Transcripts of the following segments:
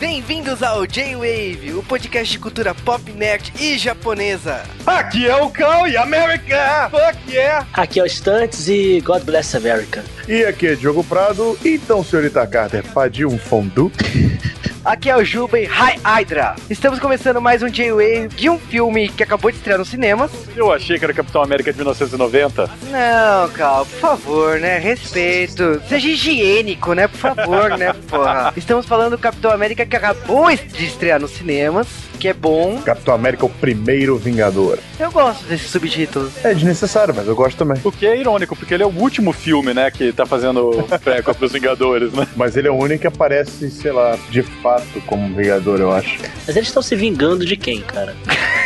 Bem-vindos ao J-Wave, o podcast de cultura pop, nerd e japonesa. Aqui é o Cal e America! Fuck yeah! Aqui é o Stunts e God Bless America. E aqui é Diogo Prado. Então, senhorita Carter, pediu um fondue? Aqui é o Juba e Hi Hydra. Estamos começando mais um J-Wave de um filme que acabou de estrear nos cinemas. Eu achei que era Capitão América de 1990. Não, Cal, por favor, né? Respeito. Seja higiênico, né? Por favor, né, porra. Estamos falando do Capitão América que acabou de estrear nos cinemas que é bom. Capitão América, o primeiro Vingador. Eu gosto desse subtítulo. É desnecessário, mas eu gosto também. O que é irônico, porque ele é o último filme, né, que tá fazendo prequel pros Vingadores, né? Mas ele é o único que aparece, sei lá, de fato como Vingador, eu acho. Mas eles estão se vingando de quem, cara?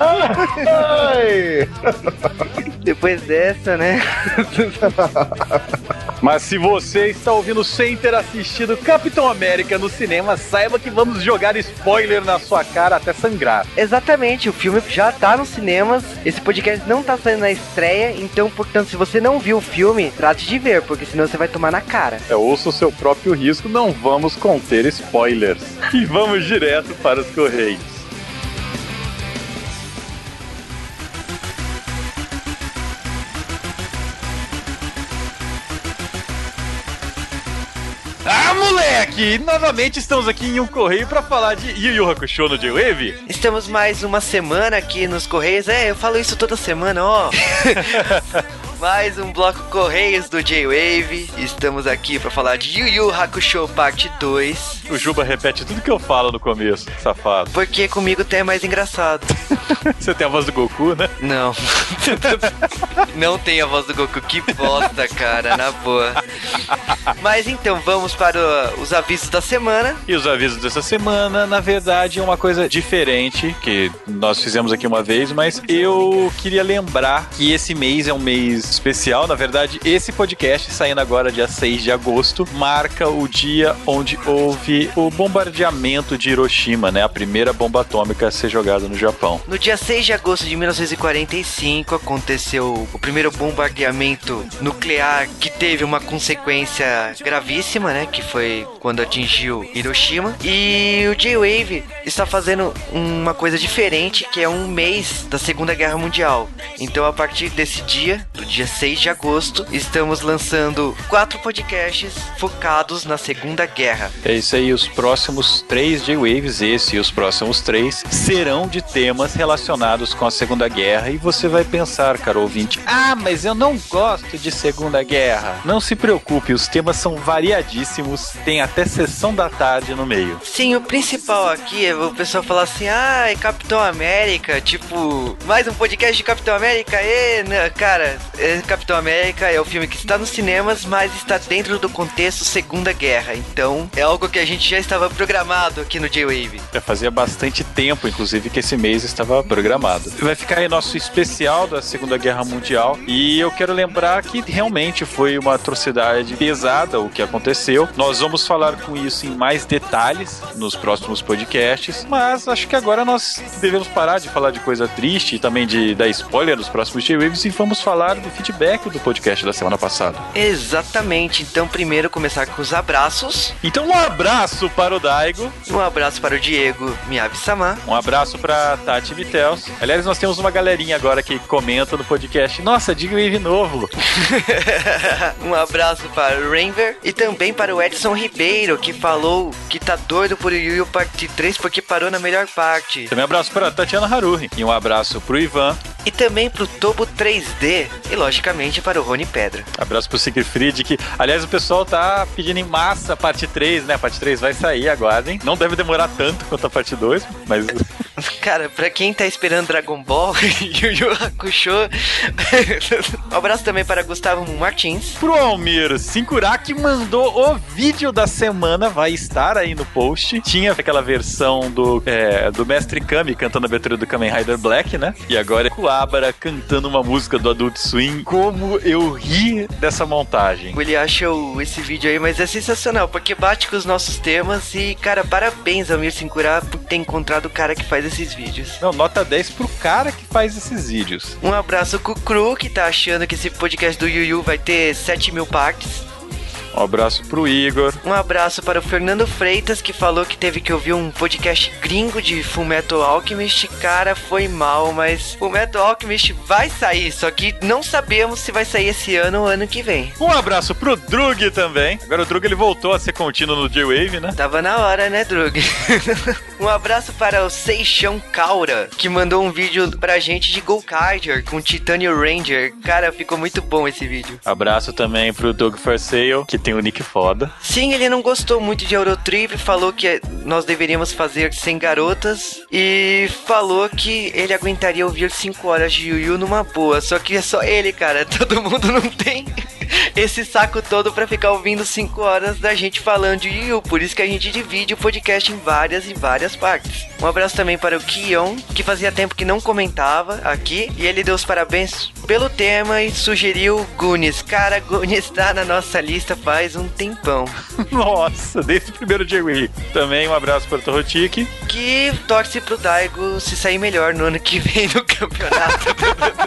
Ai! Depois dessa, né? Mas se você está ouvindo sem ter assistido Capitão América no cinema, saiba que vamos jogar spoiler na sua cara até sangrar. Exatamente, o filme já tá nos cinemas. Esse podcast não tá saindo na estreia, então, portanto, se você não viu o filme, trate de ver, porque senão você vai tomar na cara. É, ouça o seu próprio risco, não vamos conter spoilers. E vamos direto para os Correios. Moleque! Novamente estamos aqui em um correio para falar de Yu Yu Hakusho no J-Wave. Estamos mais uma semana aqui nos Correios. É, eu falo isso toda semana, ó. mais um bloco Correios do J-Wave. Estamos aqui para falar de Yu Yu Hakusho Parte 2. O Juba repete tudo que eu falo no começo, safado. Porque comigo até é mais engraçado. Você tem a voz do Goku, né? Não. Não tem a voz do Goku. Que bosta, cara, na boa. Mas então, vamos para os avisos da semana. E os avisos dessa semana, na verdade, é uma coisa diferente que nós fizemos aqui uma vez, mas eu queria lembrar que esse mês é um mês especial. Na verdade, esse podcast, saindo agora dia 6 de agosto, marca o dia onde houve o bombardeamento de Hiroshima, né? A primeira bomba atômica a ser jogada no Japão. No dia 6 de agosto de 1945 aconteceu o primeiro bombardeamento nuclear que teve uma consequência gravíssima, né? Que foi quando atingiu Hiroshima. E o J-Wave está fazendo uma coisa diferente, que é um mês da Segunda Guerra Mundial. Então, a partir desse dia, do dia 6 de agosto, estamos lançando quatro podcasts focados na Segunda Guerra. É isso aí, os próximos três J-Waves, esse e os próximos três, serão de temas relacionados com a Segunda Guerra. E você vai pensar, cara ouvinte, ah, mas eu não gosto de Segunda Guerra. Não se preocupe, os temas são variadíssimos, tem até sessão da tarde no meio. Sim, o principal aqui é o pessoal falar assim, ah, é Capitão América, tipo, mais um podcast de Capitão América, e, né, cara, é, Capitão América é o filme que está nos cinemas, mas está dentro do contexto Segunda Guerra, então é algo que a gente já estava programado aqui no J-Wave. Já fazia bastante tempo, inclusive, que esse mês estava programado. Vai ficar aí nosso especial da Segunda Guerra Mundial. E eu quero lembrar que realmente foi uma atrocidade pesada o que aconteceu. Nós vamos falar com isso em mais detalhes nos próximos podcasts. Mas acho que agora nós devemos parar de falar de coisa triste e também de dar spoiler nos próximos J-Waves e vamos falar do feedback do podcast da semana passada. Exatamente, então primeiro começar com os abraços. Então, um abraço para o Daigo. Um abraço para o Diego Miyabi-sama. Um abraço pra Tati Vitels. Aliás, nós temos uma galerinha agora que comenta no podcast. Nossa, diga Wave novo. um abraço para o Rainver e também para o Edson Ribeiro, que falou que tá doido por Yu Yu Parte 3 porque parou na melhor parte. Também um abraço pra Tatiana Haruhi. E um abraço pro Ivan. E também pro Tobo 3D e, logicamente, para o Rony Pedra. Abraço pro Siegfried, que, aliás, o pessoal tá pedindo em massa a parte 3, né? A parte 3 vai sair, aguardem. Não deve demorar tanto quanto a parte 2, mas Cara, pra quem tá esperando Dragon Ball e Yu Yu Hakusho, um abraço também para Gustavo Martins. pro Almir Sinkura, que mandou o vídeo da semana, vai estar aí no post. Tinha aquela versão do, é, do Mestre Kami cantando a abertura do Kamen Rider Black, né? E agora é Kuwabara cantando uma música do Adult Swim. Como eu ri dessa montagem. Ele achou esse vídeo aí, mas é sensacional, porque bate com os nossos temas e, cara, parabéns ao Mir Sinkura por ter encontrado o cara que faz esses vídeos. Não, nota 10 pro cara que faz esses vídeos. Um abraço pro Cru, que tá achando que esse podcast do Yu Yu vai ter 7 mil partes. Um abraço pro Igor. Um abraço para o Fernando Freitas, que falou que teve que ouvir um podcast gringo de Fullmetal Alchemist. Cara, foi mal, mas Fullmetal Alchemist vai sair, só que não sabemos se vai sair esse ano ou ano que vem. Um abraço pro Drug também. Agora o Drug ele voltou a ser contínuo no J-Wave, né? Tava na hora, né, Drug? um abraço para o Seixão Kaura, que mandou um vídeo pra gente de Go Cardier com Titanium Ranger. Cara, ficou muito bom esse vídeo. Abraço também pro Doug For Sale, que tem o nick foda. Sim, ele não gostou muito de Eurotrip, falou que nós deveríamos fazer sem garotas e falou que ele aguentaria ouvir 5 horas de Yu Yu numa boa. Só que é só ele, cara. Todo mundo não tem esse saco todo pra ficar ouvindo 5 horas da gente falando de Yu. Por isso que a gente divide o podcast em várias e várias partes. Um abraço também para o Kion, que fazia tempo que não comentava aqui. E ele deu os parabéns pelo tema e sugeriu Gunis. Cara, Gunis tá na nossa lista faz um tempão. Nossa, desde o primeiro J-Wave. Também um abraço para o Torrotique. Que torce pro Daigo se sair melhor no ano que vem no campeonato.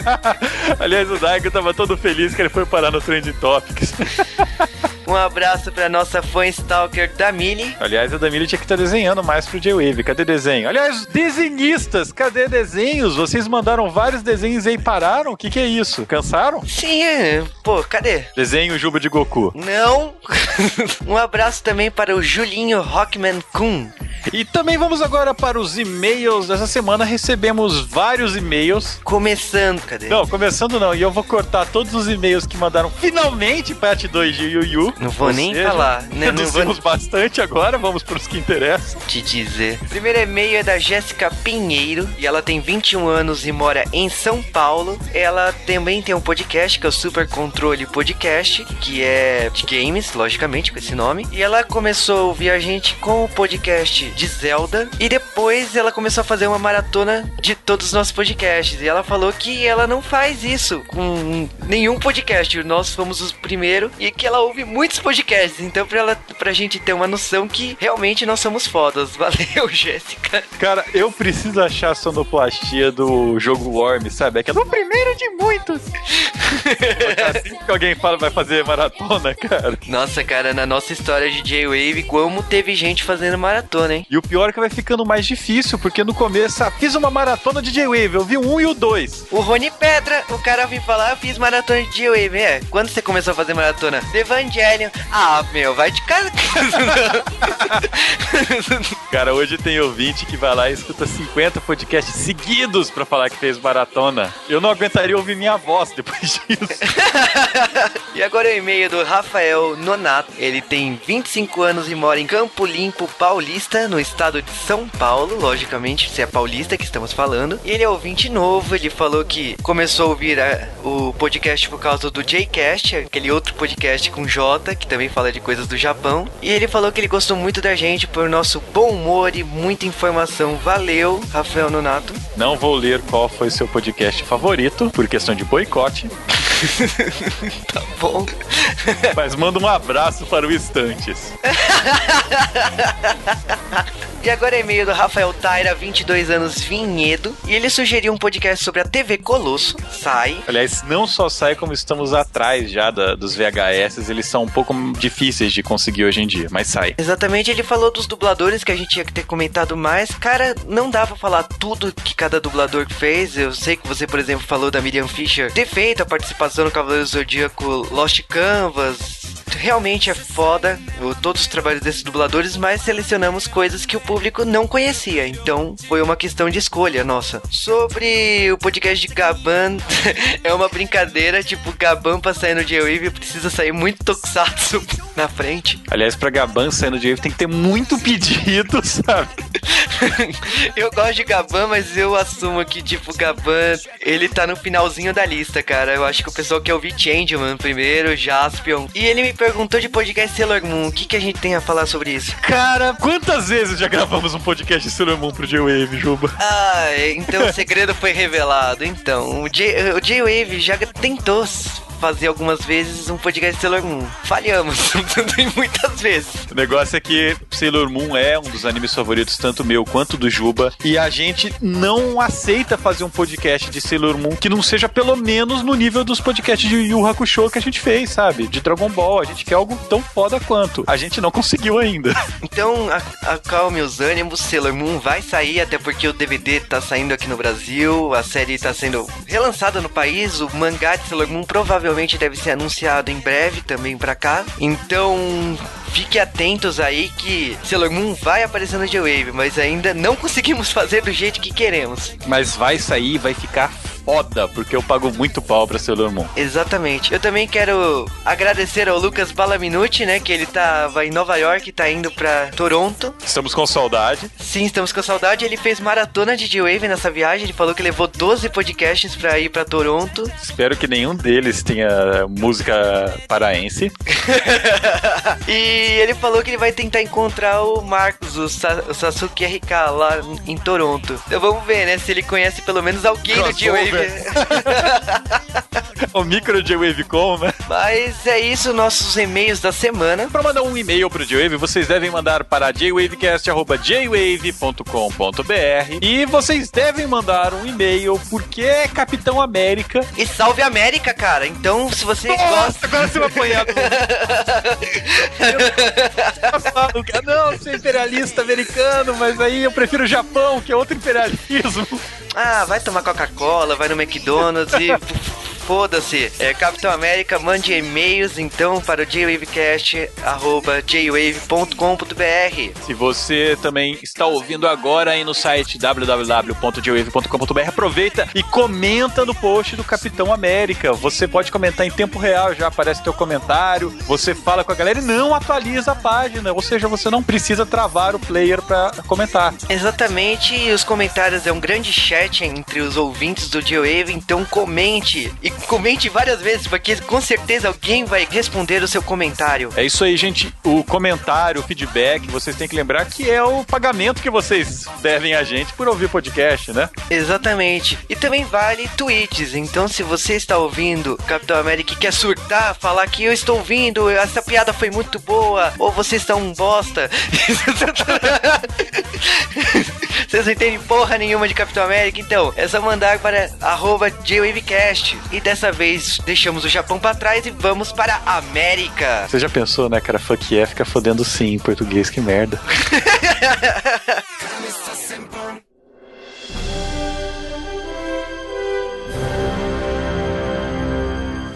Aliás, o Daigo tava todo feliz que ele foi parar no Trend Topics. Um abraço pra nossa fã stalker Damili. Aliás, a Damili tinha que estar tá desenhando mais pro J-Wave. Cadê desenho? Aliás, desenhistas, cadê desenhos? Vocês mandaram vários desenhos e aí pararam? O que, que é isso? Cansaram? Sim, é. pô, cadê? Desenho Juba de Goku. Não. um abraço também para o Julinho Rockman Kun. E também vamos agora para os e-mails dessa semana. Recebemos vários e-mails. Começando, cadê? Não, começando não. E eu vou cortar todos os e-mails que mandaram finalmente parte 2 de Yu Yu. Não vou nem seja, falar. Né? Reduzimos vou... bastante agora, vamos para os que interessam. Te dizer. O primeiro e-mail é da Jéssica Pinheiro. E ela tem 21 anos e mora em São Paulo. Ela também tem um podcast que é o Super Controle Podcast, que é de games, logicamente, com esse nome. E ela começou a ouvir a gente com o podcast de Zelda e depois ela começou a fazer uma maratona de todos os nossos podcasts. E ela falou que ela não faz isso com nenhum podcast. Nós fomos os primeiros e que ela ouve muitos podcasts. Então, pra, ela, pra gente ter uma noção que realmente nós somos fodas. Valeu, Jéssica. Cara, eu preciso achar a sonoplastia do jogo Worm, sabe? Que é o primeiro de muitos. assim que alguém fala vai fazer maratona, cara. Nossa, cara, na nossa história de J-Wave, como teve gente fazendo maratona, hein? E o pior é que vai ficando mais difícil, porque no começo, ah, fiz uma maratona de J-Wave, eu vi o 1 e o 2. O Rony Pedra, o cara vem falar, eu fiz maratona de J-Wave. É, quando você começou a fazer maratona? The Evangelion. Ah, meu, vai de casa. cara, hoje tem ouvinte que vai lá e escuta 50 podcasts seguidos pra falar que fez maratona. Eu não aguentaria ouvir minha voz depois disso. e agora é o e-mail do Rafael Nonato. Ele tem 25 anos e mora em Campo Limpo, Paulista, no estado de São Paulo, logicamente, se é paulista que estamos falando. E ele é ouvinte novo, ele falou que começou a ouvir a, é, o podcast por causa do Jcast, aquele outro podcast com J, que também fala de coisas do Japão. E ele falou que ele gostou muito da gente por nosso bom humor e muita informação. Valeu, Rafael Nonato. Não vou ler qual foi seu podcast favorito, por questão de boicote. tá bom. Mas manda um abraço para o Estantes. E agora é e-mail do Rafael Taira, 22 anos, Vinhedo. E ele sugeriu um podcast sobre a TV Colosso. Sai. Aliás, não só sai, como estamos atrás já da, dos VHS. Eles são um pouco difíceis de conseguir hoje em dia, mas sai. Exatamente, ele falou dos dubladores que a gente tinha que ter comentado mais. Cara, não dá pra falar tudo que cada dublador fez. Eu sei que você, por exemplo, falou da Miriam Fisher ter feito a participação no Cavaleiro Zodíaco Lost Canvas realmente é foda todos os trabalhos desses dubladores, mas selecionamos coisas que o público não conhecia. Então foi uma questão de escolha nossa. Sobre o podcast de Gaban, é uma brincadeira, tipo, Gaban pra sair no J-Wave precisa sair muito tokusatsu na frente. Aliás, pra Gaban sair no J-Wave tem que ter muito pedido, sabe? eu gosto de Gaban, mas eu assumo que, tipo, Gaban, ele tá no finalzinho da lista, cara. Eu acho que o pessoal quer ouvir Changeman primeiro, Jaspion. E ele me perguntou de podcast Sailor Moon. O que, que a gente tem a falar sobre isso? Cara, quantas vezes já gravamos um podcast de Sailor Moon pro J-Wave, Juba? Ah, então o segredo foi revelado. Então, o J-Wave já tentou fazer algumas vezes um podcast de Sailor Moon. Falhamos muitas vezes. O negócio é que Sailor Moon é um dos animes favoritos, tanto meu quanto do Juba, e a gente não aceita fazer um podcast de Sailor Moon que não seja pelo menos no nível dos podcasts de Yu Hakusho que a gente fez, sabe? De Dragon Ball. A gente quer algo tão foda quanto. A gente não conseguiu ainda. Então, acalme os ânimos, Sailor Moon vai sair, até porque o DVD tá saindo aqui no Brasil, a série tá sendo relançada no país, o mangá de Sailor Moon provavelmente deve ser anunciado em breve também pra cá. Então, fique atentos aí que Sailor Moon vai aparecer no J-Wave, mas ainda não conseguimos fazer do jeito que queremos. Mas vai sair, vai ficar foda, porque eu pago muito pau pra Sailor Moon. Exatamente. Eu também quero agradecer ao Lucas Balaminuti, né, que ele tava em Nova York e tá indo pra Toronto. Estamos com saudade. Sim, estamos com saudade. Ele fez maratona de J-Wave nessa viagem, ele falou que levou 12 podcasts pra ir pra Toronto. Espero que nenhum deles tenha música paraense. e ele falou que ele vai tentar encontrar o Marcos, o, Sa o Sasuke RK lá em Toronto. Então vamos ver, né, se ele conhece pelo menos alguém do J-Wave o micro J-Wave com, né? Mas é isso, nossos e-mails da semana. Para mandar um e-mail pro J-Wave, vocês devem mandar para jwavecast.jwave.com.br e vocês devem mandar um e-mail porque é Capitão América. E salve América, cara. Então, se você Nossa, gosta... agora você vai apanhar. Não, você é imperialista americano, mas aí eu prefiro o Japão, que é outro imperialismo. Ah, vai tomar Coca-Cola, vai no McDonald's e foda-se. É, Capitão América, mande e-mails então para o jwavecast.jwave.com.br. Se você também está ouvindo agora aí no site www.jwave.com.br, aproveita e comenta no post do Capitão América. Você pode comentar em tempo real, já aparece teu comentário, você fala com a galera e não atualiza a página, ou seja, você não precisa travar o player para comentar. Exatamente, e os comentários é um grande chat entre os ouvintes do G-Wave, então comente e comente várias vezes, porque com certeza alguém vai responder o seu comentário. É isso aí, gente. O comentário, o feedback, vocês têm que lembrar que é o pagamento que vocês devem a gente por ouvir podcast, né? Exatamente. E também vale tweets. Então, se você está ouvindo Capitão América e quer surtar, falar que eu estou ouvindo, essa piada foi muito boa, ou você está um bosta. Vocês não entendem porra nenhuma de Capitão América, então é só mandar para arroba JWavecast. E dessa vez deixamos o Japão para trás e vamos para a América. Você já pensou, né, cara? Fuck yeah, fica fodendo sim em português, que merda.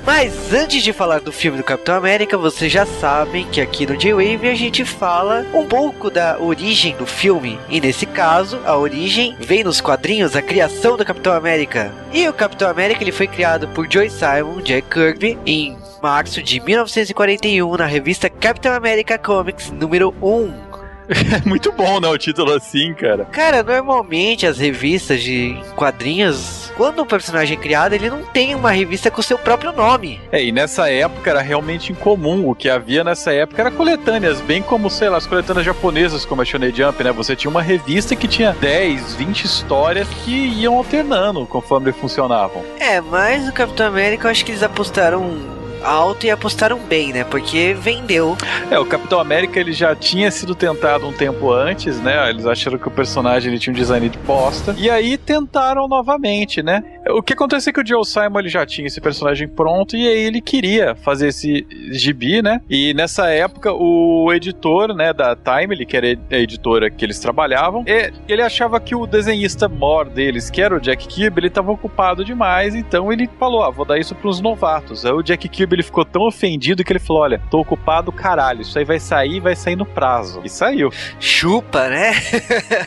Mas antes de falar do filme do Capitão América, vocês já sabem que aqui no J-Wave a gente fala um pouco da origem do filme. E nesse caso, a origem vem nos quadrinhos, a criação do Capitão América. E o Capitão América ele foi criado por Joy Simon, Jack Kirby, em março de 1941 na revista Capitão America Comics número 1. É muito bom, né? O título assim, cara. Cara, normalmente as revistas de quadrinhos, quando um personagem é criado, ele não tem uma revista com seu próprio nome. É, e nessa época era realmente incomum. O que havia nessa época era coletâneas, bem como, sei lá, as coletâneas japonesas, como a Shonen Jump, né? Você tinha uma revista que tinha 10, 20 histórias que iam alternando conforme funcionavam. É, mas o Capitão América, eu acho que eles apostaram alto e apostaram bem, né? Porque vendeu. É, o Capitão América ele já tinha sido tentado um tempo antes, né? Eles acharam que o personagem ele tinha um design de posta. E aí tentaram novamente, né? O que acontece é que o Joe Simon ele já tinha esse personagem pronto e aí ele queria fazer esse gibi, né? E nessa época o editor, né, da Timely, que era a editora que eles trabalhavam, ele achava que o desenhista mor deles, que era o Jack Kirby, ele estava ocupado demais, então ele falou: "Ah, vou dar isso para os novatos". Aí o Jack Kirby ele ficou tão ofendido que ele falou: "Olha, tô ocupado, caralho, isso aí vai sair, vai sair no prazo". E saiu. Chupa, né?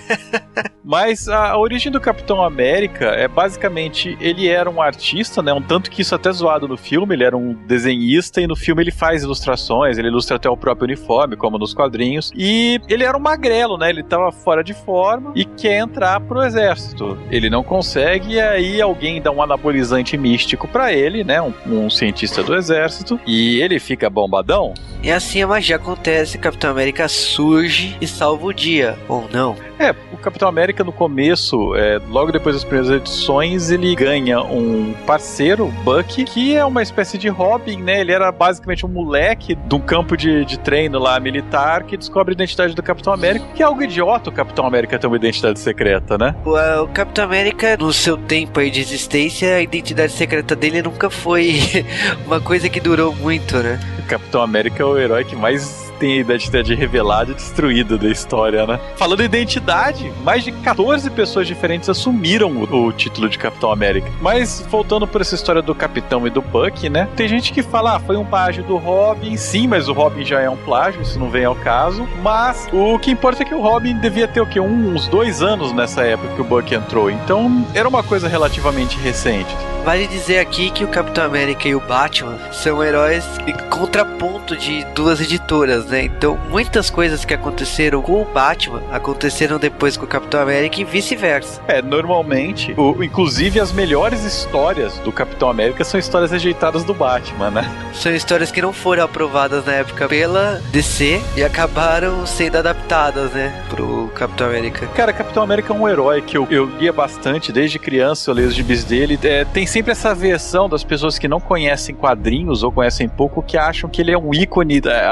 Mas a origem do Capitão América é basicamente ele era um artista, né? Um tanto que isso é até zoado no filme, ele era um desenhista e no filme ele faz ilustrações, ele ilustra até o próprio uniforme, como nos quadrinhos. E ele era um magrelo, né? Ele tava fora de forma e quer entrar pro exército. Ele não consegue e aí alguém dá um anabolizante místico para ele, né? Um, um cientista do exército e ele fica bombadão. E assim a magia acontece, Capitão América surge e salva o dia, ou não? É, o Capitão América no começo, é, logo depois das primeiras edições, ele ganha um parceiro, Bucky, que é uma espécie de Robin, né? Ele era basicamente um moleque de um campo de, de treino lá militar que descobre a identidade do Capitão América, que é algo idiota o Capitão América ter uma identidade secreta, né? O, o Capitão América, no seu tempo aí de existência, a identidade secreta dele nunca foi uma coisa que durou muito, né? O Capitão América é o herói que mais tem a identidade revelada e destruída da história, né? Falando em identidade, mais de 14 pessoas diferentes assumiram o, o, título de Capitão América. Mas, voltando por essa história do Capitão e do Buck, né? Tem gente que fala, ah, foi um plágio do Robin, sim, mas o Robin já é um plágio, isso não vem ao caso. Mas o que importa é que o Robin devia ter o quê? uns dois anos nessa época que o Buck entrou. Então, era uma coisa relativamente recente. Vale dizer aqui que o Capitão América e o Batman são heróis em contraponto de duas editoras, né? Então, muitas coisas que aconteceram com o Batman aconteceram depois com o Capitão América e vice-versa. É, normalmente, o, inclusive as melhores histórias do Capitão América são histórias rejeitadas do Batman, né? São histórias que não foram aprovadas na época pela DC e acabaram sendo adaptadas, né, pro Capitão América. Cara, Capitão América é um herói que eu, eu lia bastante desde criança, eu leio os gibis dele. É, tem sempre essa versão das pessoas que não conhecem quadrinhos ou conhecem pouco que acham que ele é um ícone é,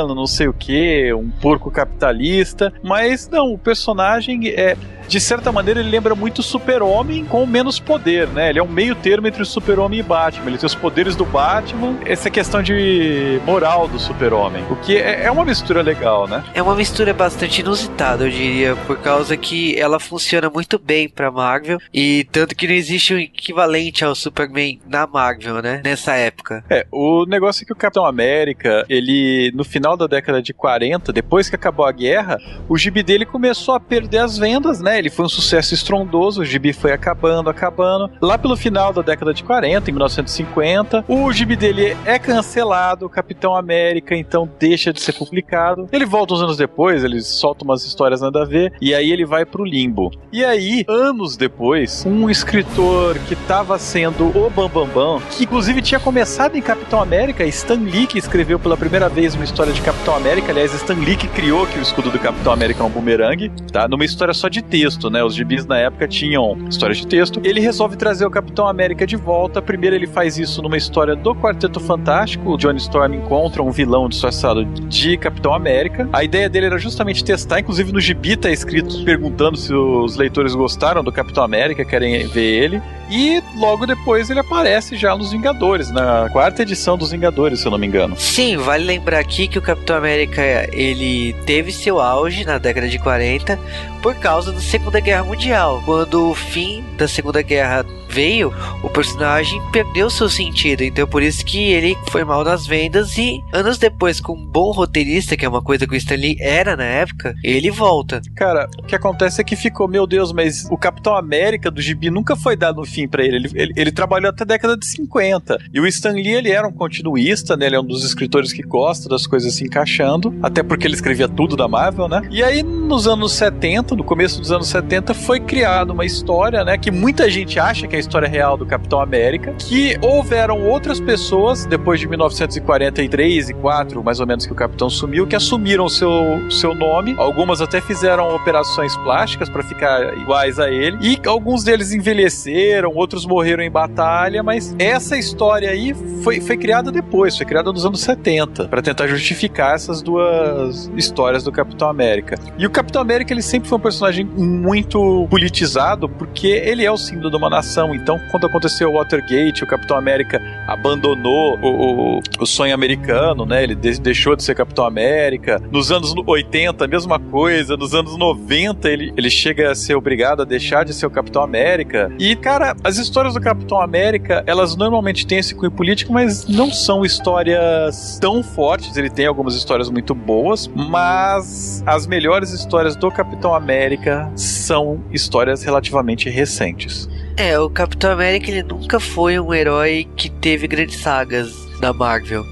americano, não sei o que, um porco capitalista. Mas não, o personagem é de certa maneira, ele lembra muito Super-Homem com menos poder, né? Ele é um meio termo entre o Super-Homem e Batman. Ele tem os poderes do Batman, essa questão de moral do Super-Homem. O que é, é uma mistura legal, né? É uma mistura bastante inusitada, eu diria, por causa que ela funciona muito bem pra Marvel e tanto que não existe um equivalente ao Superman na Marvel, né? Nessa época. É, o negócio é que o Capitão América, ele, no final da década de 40, depois que acabou a guerra, o gibi dele começou a perder as vendas, né? Ele foi um sucesso estrondoso, o gibi foi acabando, acabando. Lá pelo final da década de 40, em 1950, o gibi dele é cancelado, Capitão América então deixa de ser publicado. Ele volta uns anos depois, ele solta umas histórias nada a ver, e aí ele vai pro limbo. E aí, anos depois, um escritor que estava sendo o Bambambam, Bam Bam, que inclusive tinha começado em Capitão América, Stan Lee, que escreveu pela primeira vez uma história de Capitão América. Aliás, Stan Lee que criou que o escudo do Capitão América é um bumerangue, tá? Numa história só de texto né? Os gibis na época tinham histórias de texto. Ele resolve trazer o Capitão América de volta. Primeiro ele faz isso numa história do Quarteto Fantástico. O Johnny Storm encontra um vilão disfarçado de Capitão América. A ideia dele era justamente testar, inclusive no gibi tá escrito perguntando se os leitores gostaram do Capitão América, querem ver ele. E logo depois ele aparece já nos Vingadores, na quarta edição dos Vingadores, se eu não me engano. Sim, vale lembrar aqui que o Capitão América ele teve seu auge na década de 40 por causa da Segunda Guerra Mundial, quando o fim da Segunda Guerra veio, o personagem perdeu seu sentido. Então por isso que ele foi mal nas vendas e anos depois, com um bom roteirista, que é uma coisa que o Stanley era na época, ele volta. Cara, o que acontece é que ficou, meu Deus, mas o Capitão América do Gibi nunca foi dado um fim para ele. Ele, ele. ele, trabalhou até a década de 50. E o Stanley, ele era um continuista, né? Ele é um dos escritores que gosta das coisas se encaixando, até porque ele escrevia tudo da Marvel, né? E aí, nos anos 70, no começo dos anos 70, foi criada uma história, né? Que muita gente acha que é a história real do Capitão América, que houveram outras pessoas, depois de 1943 e 4, mais ou menos, que o Capitão sumiu, que assumiram seu, seu nome. Algumas até fizeram operações plásticas para ficar iguais a ele. E alguns deles envelheceram, outros morreram em batalha, mas essa história aí foi, foi criada depois, foi criada nos anos 70, para tentar justificar essas duas histórias do Capitão América. E o Capitão América, ele sempre foi um personagem muito politizado, porque ele é o símbolo de uma nação, então, quando aconteceu o Watergate, o Capitão América abandonou o, o, o sonho americano, né? Ele de, deixou de ser Capitão América. Nos anos 80, a mesma coisa. Nos anos 90, ele, ele chega a ser obrigado a deixar de ser o Capitão América. E, cara, as histórias do Capitão América, elas normalmente têm esse cunho político, mas não são histórias tão fortes. Ele tem algumas histórias muito boas, mas as melhores histórias do Capitão América são histórias relativamente recentes. É, o Capitão América ele nunca foi um herói que teve grandes sagas da Marvel.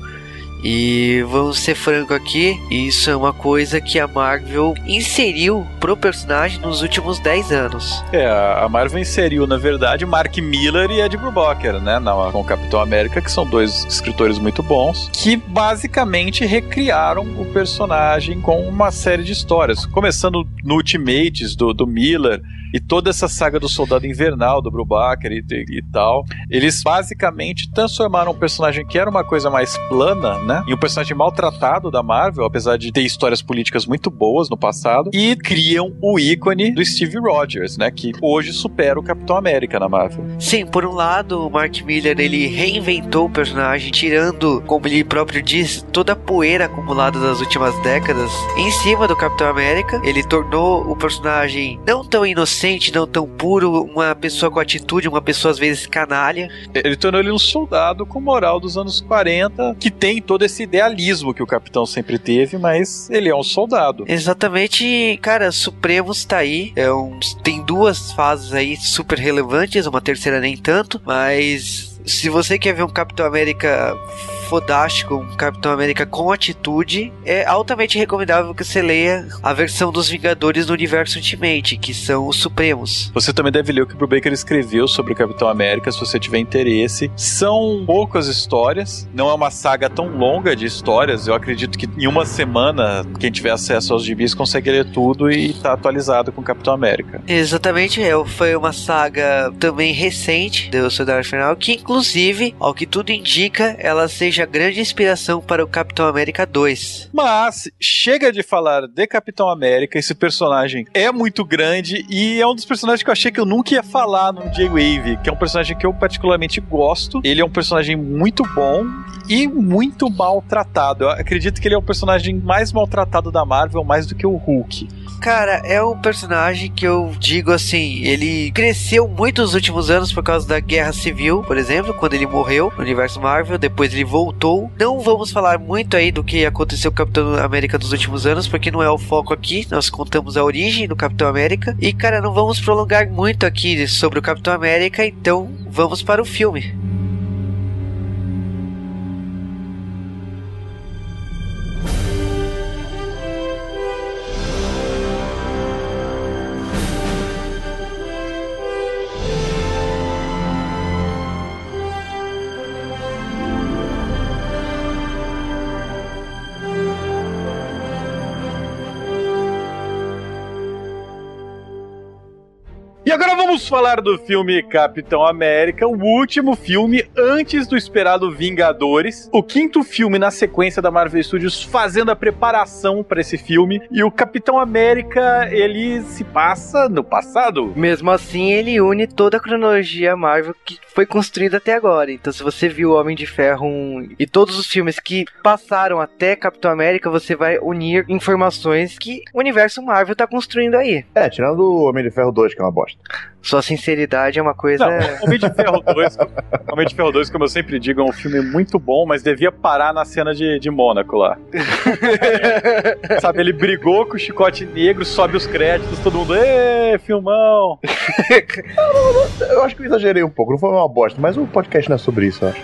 E vamos ser franco aqui, isso é uma coisa que a Marvel inseriu pro personagem nos últimos 10 anos. É, a Marvel inseriu, na verdade, Mark Miller e Ed Brubaker, né, com o Capitão América, que são dois escritores muito bons, que basicamente recriaram o personagem com uma série de histórias, começando no Ultimates do, do Miller, e toda essa saga do Soldado Invernal, do Brubaker e, e, e, tal, eles basicamente transformaram um personagem que era uma coisa mais plana, né? Em um personagem maltratado da Marvel, apesar de ter histórias políticas muito boas no passado, e criam o ícone do Steve Rogers, né? Que hoje supera o Capitão América na Marvel. Sim, por um lado, o Mark Miller ele reinventou o personagem, tirando, como ele próprio diz, toda a poeira acumulada das últimas décadas em cima do Capitão América. Ele tornou o personagem não tão inocente inocente, não tão puro, uma pessoa com atitude, uma pessoa às vezes canalha. Ele tornou ele um soldado com moral dos anos 40, que tem todo esse idealismo que o capitão sempre teve, mas ele é um soldado. Exatamente, cara, Supremos tá aí. É um, tem duas fases aí super relevantes, uma terceira nem tanto, mas se você quer ver um Capitão América fodástico, um Capitão América com atitude, é altamente recomendável que você leia a versão dos Vingadores do universo Ultimate, que são os Supremos. Você também deve ler o que o Brubaker escreveu sobre o Capitão América, se você tiver interesse. São poucas histórias, não é uma saga tão longa de histórias. Eu acredito que em uma semana, quem tiver acesso aos gibis consegue ler tudo e tá atualizado com o Capitão América. Exatamente, é, foi uma saga também recente do Soldado Final, que inclusive, ao que tudo indica, ela seja seja grande inspiração para o Capitão América 2. Mas chega de falar de Capitão América, esse personagem é muito grande e é um dos personagens que eu achei que eu nunca ia falar no J-Wave, que é um personagem que eu particularmente gosto. Ele é um personagem muito bom e muito maltratado. Eu acredito que ele é o personagem mais maltratado da Marvel, mais do que o Hulk. Cara, é um personagem que eu digo assim, ele cresceu muito nos últimos anos por causa da Guerra Civil, por exemplo, quando ele morreu no universo Marvel, depois ele voltou. Não vamos falar muito aí do que aconteceu com o Capitão América nos últimos anos, porque não é o foco aqui. Nós contamos a origem do Capitão América. E, cara, não vamos prolongar muito aqui sobre o Capitão América, então vamos para o filme. Falar do filme Capitão América, o último filme antes do esperado Vingadores, o quinto filme na sequência da Marvel Studios fazendo a preparação para esse filme. E o Capitão América, ele se passa no passado. Mesmo assim, ele une toda a cronologia Marvel que foi construída até agora. Então, se você viu Homem de Ferro 1 e todos os filmes que passaram até Capitão América, você vai unir informações que o universo Marvel tá construindo aí. É, tirando o Homem de Ferro 2, que é uma bosta. Sua sinceridade é uma coisa. Não, Homem de Ferro 2, Homem de Ferro 2, como eu sempre digo, é um filme muito bom, mas devia parar na cena de, de Mônaco lá. Sabe, ele brigou com o chicote negro, sobe os créditos, todo mundo, ê, filmão! eu acho que eu exagerei um pouco, não foi uma bosta, mas o podcast não é sobre isso, eu acho.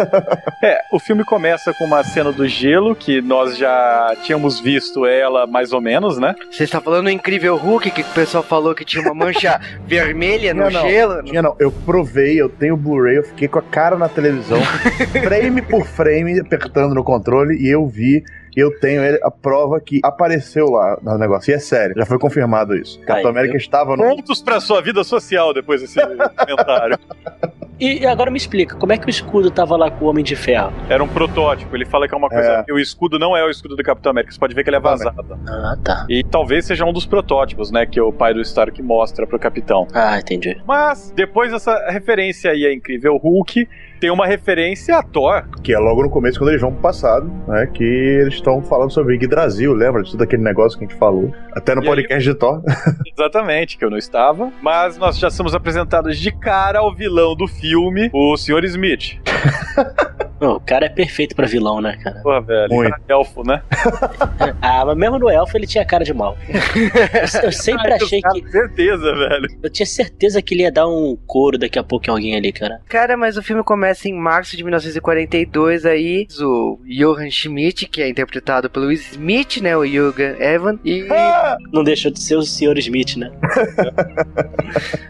é, o filme começa com uma cena do gelo, que nós já tínhamos visto ela mais ou menos, né? Você está falando do Incrível Hulk, que o pessoal falou que tinha uma mancha vermelha no não, gelo? Tinha não, eu provei, eu tenho Blu-ray, eu fiquei com a cara na televisão, frame por frame, apertando no controle, e eu vi eu tenho a prova que apareceu lá no negócio. E é sério, já foi confirmado isso. Capitão América eu... estava no. Pontos pra sua vida social depois desse comentário. E agora me explica, como é que o escudo tava lá com o Homem de Ferro? Era um protótipo, ele fala que é uma coisa. É. O escudo não é o escudo do Capitão América, você pode ver que ele é vazado. Ah, tá. E talvez seja um dos protótipos, né? Que o pai do Stark mostra pro Capitão. Ah, entendi. Mas, depois dessa referência aí a Incrível Hulk, tem uma referência a Thor. Que é logo no começo, quando eles vão pro passado, né? Que eles estão falando sobre Yggdrasil, lembra de tudo aquele negócio que a gente falou? Até no e podcast aí... de Thor. Exatamente, que eu não estava. Mas nós já somos apresentados de cara ao vilão do filme, o Sr. Smith. O cara é perfeito pra vilão, né, cara? Porra, velho. Muito. Cara, elfo, né? Ah, mas mesmo no elfo ele tinha cara de mal. Eu, eu sempre Ai, achei cara, que. Certeza, velho. Eu tinha certeza que ele ia dar um couro daqui a pouco em alguém ali, cara. Cara, mas o filme começa em março de 1942 aí, o Johann Schmidt, que é interpretado pelo Smith, né, o Yuga Evan, e Não deixou de ser o Sr. Smith, né?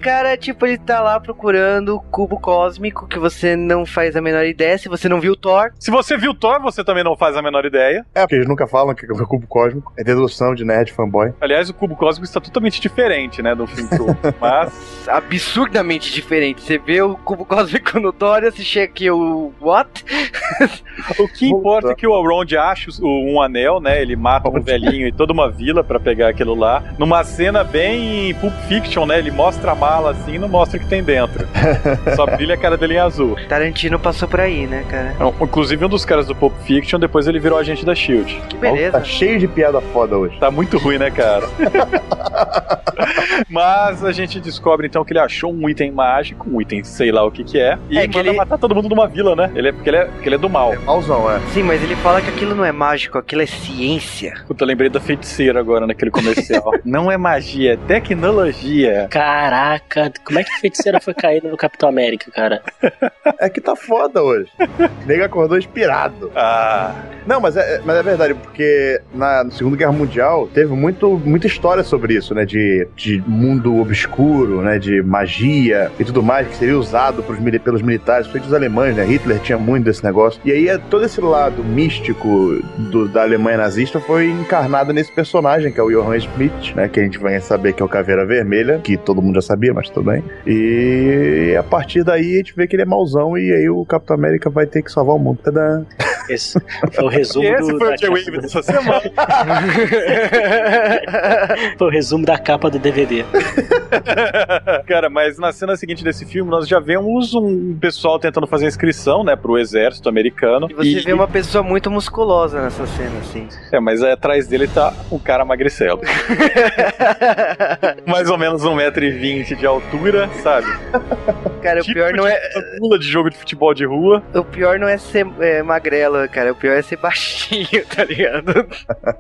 cara, tipo, ele tá lá procurando o cubo cósmico que você não faz a menor ideia, se você não viu Thor. Se você viu Thor, você também não faz a menor ideia. É, porque eles nunca falam que é o cubo cósmico. É dedução de nerd fanboy. Aliás, o cubo cósmico está totalmente diferente, né, do filme pro Mas Absurdamente diferente. Você vê o cubo cósmico no Thor e você chega aqui, o what? o que importa é que o Elrond acha o- um anel, né? Ele mata um velhinho e toda uma vila pra pegar aquilo lá. Numa cena bem Pulp Fiction, né? Ele mostra a mala assim e não mostra o que tem dentro. Só brilha a cara dele em azul. Tarantino passou por aí, né, cara? Então, Inclusive, um dos caras do Pulp Fiction, depois ele virou agente da SHIELD. Que Tá beleza. cheio de piada foda hoje. Tá muito ruim, né, cara? Mas a gente descobre então que ele achou um item mágico, um item sei lá o que que é, e É que manda ele- matar todo mundo numa vila, né? Ele é, porque, ele é, porque ele é do mal. É malzão, é. Sim, mas ele fala que aquilo não é mágico, aquilo é ciência. Puta, lembrei da feiticeira agora naquele comercial. Não é magia, é tecnologia. Caraca, como é que a feiticeira foi caída no Capitão América, cara? É que tá foda hoje. Nego acordou inspirado. Ah, Não, mas é, mas é verdade, porque na Segunda Guerra Mundial teve muito, muita história sobre isso, né? De, de mundo obscuro, né? De magia e tudo mais, que seria usado pros, pelos militares, principalmente os alemães, né? Hitler tinha muito desse negócio. E aí é, todo esse lado místico do- da Alemanha nazista foi encarnado nesse personagem, que é o Johann Schmidt, né? Que a gente vai saber que é o Caveira Vermelha, que todo mundo já sabia, mas tudo bem. E a partir daí a gente vê que ele é mauzão e aí o Capitão América vai ter que salvar o mundo. Tadã. Esse foi o resumo e esse do, foi da o J-Wave capa dessa semana. do- foi o resumo da capa do DVD. Cara, mas na cena seguinte desse filme, nós já vemos um pessoal tentando fazer inscrição, né, pro exército americano. E você vê uma pessoa muito musculosa nessa cena, assim. É, mas aí atrás dele tá um cara magricelo. Mais ou menos 1,20m de altura, sabe? Cara, o Tipo pior não é. pula de jogo de futebol de rua. O pior não é ser é, magrelo, cara. O pior é ser baixinho, tá ligado?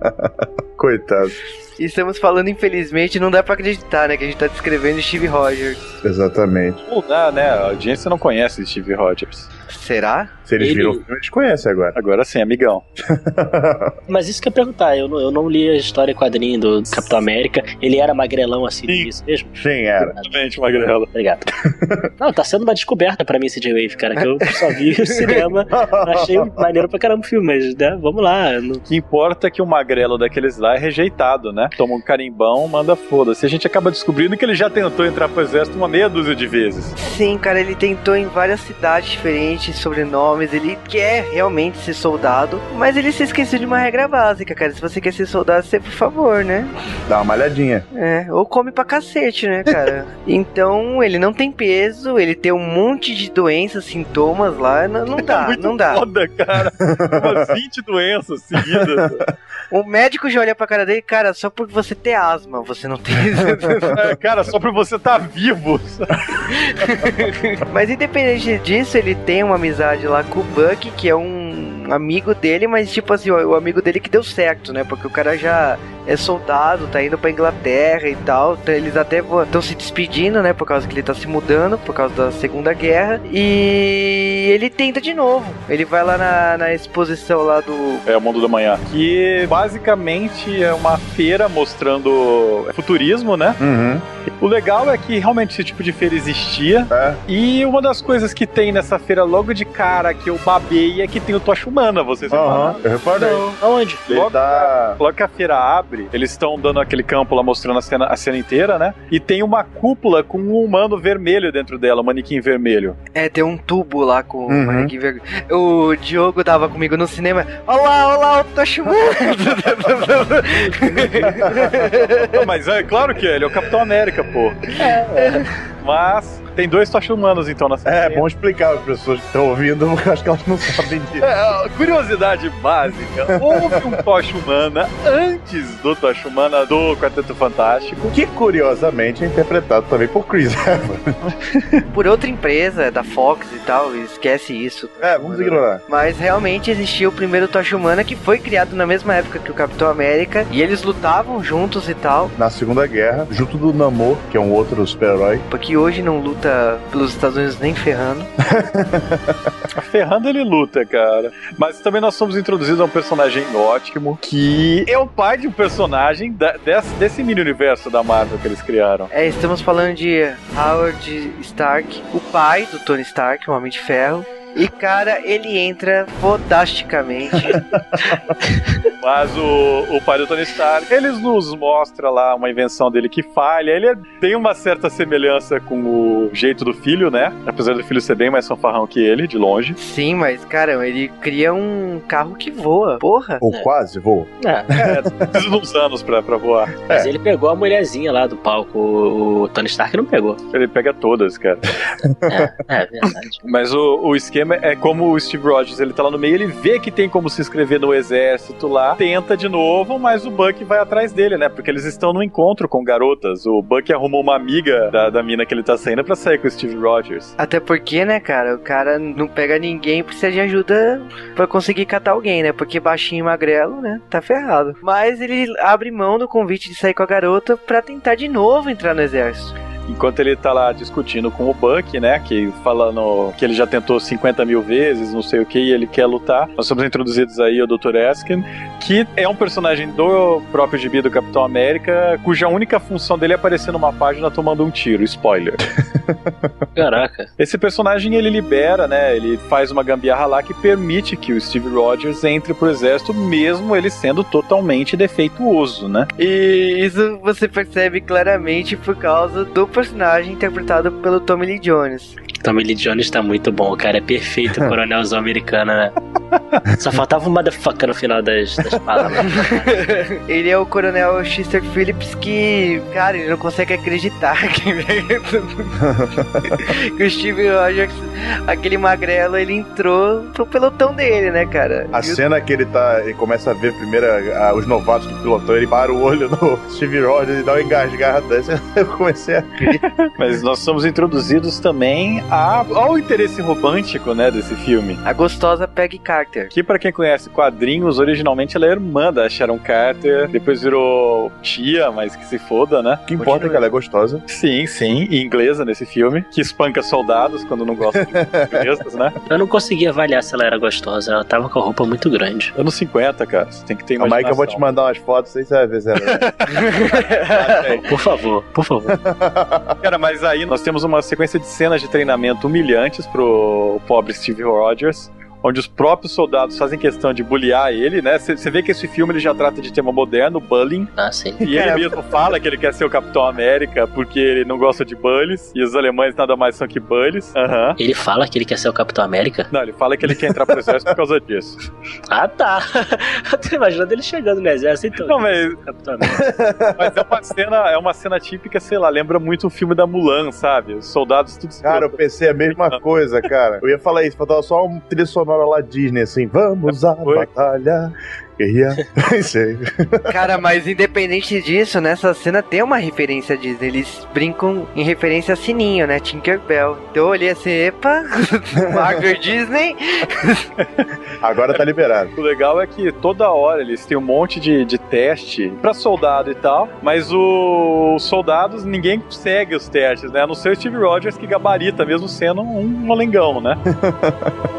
Coitado. E estamos falando, infelizmente, não dá pra acreditar, né? Que a gente tá descrevendo Steve Rogers. Exatamente. Não dá, né? A audiência não conhece Steve Rogers. Será? Se eles Ele- viram o filme, eles conhecem agora. Agora sim, amigão. Mas isso que eu ia perguntar, eu não, eu não li a história quadrinho do Capitão América. Ele era magrelão assim, Sim. isso mesmo? Sim, era. Exatamente, magrelo. Obrigado. Não, tá sendo uma descoberta pra mim esse J-Wave, cara, que eu só vi o cinema. Achei maneiro pra caramba o filme, mas né, vamos lá. não- O que importa é que o magrelo daqueles lá é rejeitado, né? Toma um carimbão, manda foda-se. A gente acaba descobrindo que ele já tentou entrar pro exército uma meia dúzia de vezes. Sim, cara, ele tentou em várias cidades diferentes, sobrenomes. Ele quer realmente ser soldado, mas ele se esqueceu de uma regra básica, cara. Se você quer ser soldado, você, por favor, né? Dá uma malhadinha. É, ou come pra cacete, né, cara? então, ele não tem peso, ele tem um monte de doenças, sintomas lá. Não, não dá, É não dá. Foda, cara. Umas 20 doenças seguidas. O médico já olha pra cara dele, cara, só por você ter asma, você não tem. É, cara, só pra você estar tá vivo. mas independente disso, ele tem uma amizade lá com o Buck, que é um amigo dele, mas tipo assim, o, o amigo dele que deu certo, né? Porque o cara já é soldado, tá indo pra Inglaterra e tal. Então eles até estão se despedindo, né? Por causa que ele tá se mudando, por causa da Segunda Guerra. E ele tenta de novo. Ele vai lá na, na exposição lá do. É o Mundo da Manhã. Que basicamente é uma feira mostrando futurismo, né? Uhum. O legal é que realmente esse tipo de feira existia. É. E uma das coisas que tem nessa feira logo de cara que eu babei é que tem o Tocha Humana, vocês Aham, repararam? eu reparei. Aonde? Logo, tá. logo que a feira abre, eles estão dando aquele campo lá mostrando a cena, a cena inteira, né? E tem uma cúpula com um humano vermelho dentro dela, um manequim vermelho. É, tem um tubo lá com Uhum. o manequim vermelho. O Diogo tava comigo no cinema. Olá, olá, eu tô chamando. Mas é claro que é, ele é o Capitão América, pô. Mas tem dois Tocha Humanos então nessa É, cena. bom explicar para as pessoas que estão ouvindo, porque eu acho que elas não sabem disso. É, curiosidade básica: houve um Tocha Humana antes do Tocha Humana do Quarteto Fantástico. Que curiosamente é interpretado também por Chris Evans. Por outra empresa, da Fox e tal, esquece isso. É, vamos ignorar. Mas realmente existia o primeiro Tocha Humana que foi criado na mesma época que o Capitão América. E eles lutavam juntos e tal. Na Segunda Guerra, junto do Namor, que é um outro super-herói. Porque hoje não luta pelos Estados Unidos nem ferrando. Ferrando ele luta, cara. Mas também nós somos introduzidos a um personagem ótimo que é o pai de um personagem da- desse, desse mini universo da Marvel que eles criaram. É, estamos falando de Howard Stark, o pai do Tony Stark, o Homem de Ferro. E, cara, ele entra fodasticamente. Mas o, o pai do Tony Stark, eles nos mostra lá uma invenção dele que falha. Ele é- tem uma certa semelhança com o jeito do filho, né? Apesar do filho ser bem mais fanfarrão que ele, de longe. Sim, mas, cara, ele cria um carro que voa. Porra. Ou quase voa. É, É, precisa de uns anos pra, pra voar. mas ele pegou a mulherzinha lá do palco. O, o Tony Stark não pegou. Ele pega todas, cara. É, é verdade. Mas o, o esquema é como o Steve Rogers, ele tá lá no meio, ele vê que tem como se inscrever no exército lá, tenta de novo, mas o Buck vai atrás dele, né? Porque eles estão no encontro com garotas. O Buck arrumou uma amiga da, da mina que ele tá saindo pra sair com o Steve Rogers. Até porque, né, cara, o cara não pega ninguém precisa de ajuda pra conseguir catar alguém, né? Porque baixinho e magrelo, né? Tá ferrado. Mas ele abre mão do convite de sair com a garota pra tentar de novo entrar no exército. Enquanto ele tá lá discutindo com o Buck, né? Que falando que ele já tentou 50 mil vezes, não sei o que, e ele quer lutar. Nós somos introduzidos aí ao Dr. Eskin, que é um personagem do próprio gibi do Capitão América, cuja única função dele é aparecer numa página tomando um tiro. Spoiler. Caraca. Esse personagem ele libera, né? Ele faz uma gambiarra lá que permite que o Steve Rogers entre pro exército, mesmo ele sendo totalmente defeituoso, né? E isso você percebe claramente por causa do personagem interpretado pelo Tommy Lee Jones. Tommy Lee Jones tá muito bom, o cara é perfeito, coronelzão americano, né? Só faltava um motherfucker no final das, das palavras. Ele é o coronel Chester Phillips que, cara, ele não consegue acreditar que, que o Steve Rogers, aquele magrelo, ele entrou pro pelotão dele, né, cara? A E o- cena que ele tá. Ele começa a ver primeiro a- a- os novatos do pilotão, ele para o olho no Steve Rogers e dá uma engasgada. Eu comecei a Mas nós somos introduzidos também a- ao interesse romântico, né, desse filme. A gostosa Peggy Carter. Que pra quem conhece quadrinhos, originalmente ela é irmã da Sharon Carter, depois virou tia, mas que se foda, né? O que importa é que ela é gostosa. Sim, sim, e inglesa nesse filme, que espanca soldados quando não gosta de inglesas, né? Eu não conseguia avaliar se ela era gostosa, ela tava com a roupa muito grande. Anos 50, cara, você tem que ter aí que eu vou te imaginação. mandar umas fotos, aí você vai ver se ela é. Por favor, por favor. Cara, mas aí nós temos uma sequência de cenas de treinamento humilhantes pro pobre Steve Rogers. Onde os próprios soldados fazem questão de bullyar ele, né? Você vê que esse filme ele já trata de tema moderno, bullying. Ah, sim. E ele mesmo fala que ele quer ser o Capitão América porque ele não gosta de bullies. E os alemães nada mais são que bullies. Aham. Ele fala que ele quer ser o Capitão América? Não, ele fala que ele quer entrar pro exército por causa disso. Ah, tá. Eu tô imaginando ele chegando no exército. Então, Não, mas, Capitão América. mas é uma cena, é uma cena típica, sei lá, lembra muito o filme da Mulan, sabe? Os soldados tudo Cara, eu pensei a mesma coisa, cara. Eu ia falar isso, faltava só um trilha sonora lá Disney, assim, vamos à Foi. batalha. Guerrear. Sei. Cara, mas independente disso, nessa cena tem uma referência a Disney. Eles brincam em referência a Sininho, né? Tinkerbell. Então eu olhei assim, epa, Marvel Disney. Agora tá liberado. O legal é que toda hora eles têm um monte de, de teste pra soldado e tal, mas o- os soldados, ninguém segue os testes, né? A não ser o Steve Rogers que gabarita, mesmo sendo um molengão, né?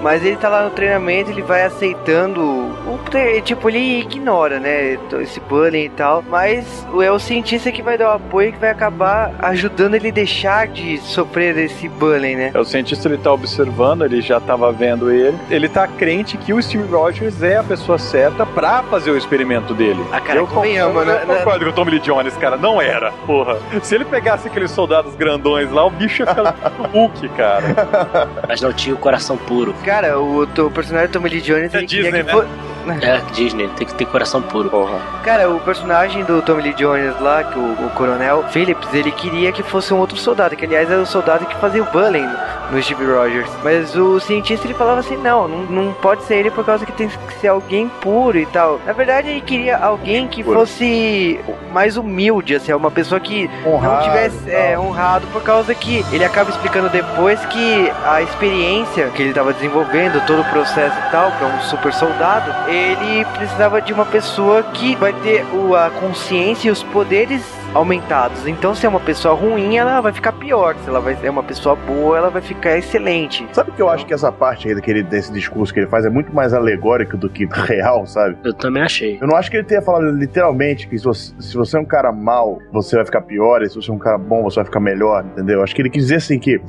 Mas ele tá lá no treinamento, ele vai aceitando o tre- tipo, ele ignora, né, esse bullying e tal, mas o- é o cientista que vai dar o apoio que vai acabar ajudando ele deixar de sofrer esse bullying, né? É, O cientista ele tá observando, ele já tava vendo ele, ele tá crente que o Steve Rogers é a pessoa certa pra fazer o experimento dele. Ah, cara, eu convenhamos, concordo, né? eu concordo com o Tommy Lee Jones, cara, não era, porra. Se ele pegasse aqueles soldados grandões lá, o bicho ia ficar Hulk, cara. Mas não tinha o coração puro. Cara, o, o personagem do Tommy Lee Jones, É ele queria Disney, que né? Fo- É, Disney, tem que ter coração puro. Porra. Cara, o personagem do Tommy Lee Jones lá, que o, o coronel Phillips, ele queria que fosse um outro soldado, que aliás era o soldado que fazia o bullying no Steve Rogers. Mas o cientista ele falava assim: não, não, não pode ser ele por causa que tem que ser alguém puro e tal. Na verdade, ele queria alguém que Puro. fosse mais humilde, assim, uma pessoa que Honrado, não tivesse tal. é, honrado por causa que ele acaba explicando depois que a experiência que ele estava desenvolvendo, todo o processo e tal, para um super soldado, ele precisava de uma pessoa que vai ter o, a consciência e os poderes aumentados. Então, se é uma pessoa ruim, ela vai ficar pior. Se ela vai é uma pessoa boa, ela vai ficar excelente. Sabe que eu acho que essa parte aí daquele, desse discurso que ele faz é muito mais alegórico do que real, sabe? Eu também achei. Eu não acho que ele tenha falado literalmente que se você, se você é um cara mal, você vai ficar pior, e se você é um cara bom, você vai ficar melhor, entendeu? Acho que ele quis dizer assim que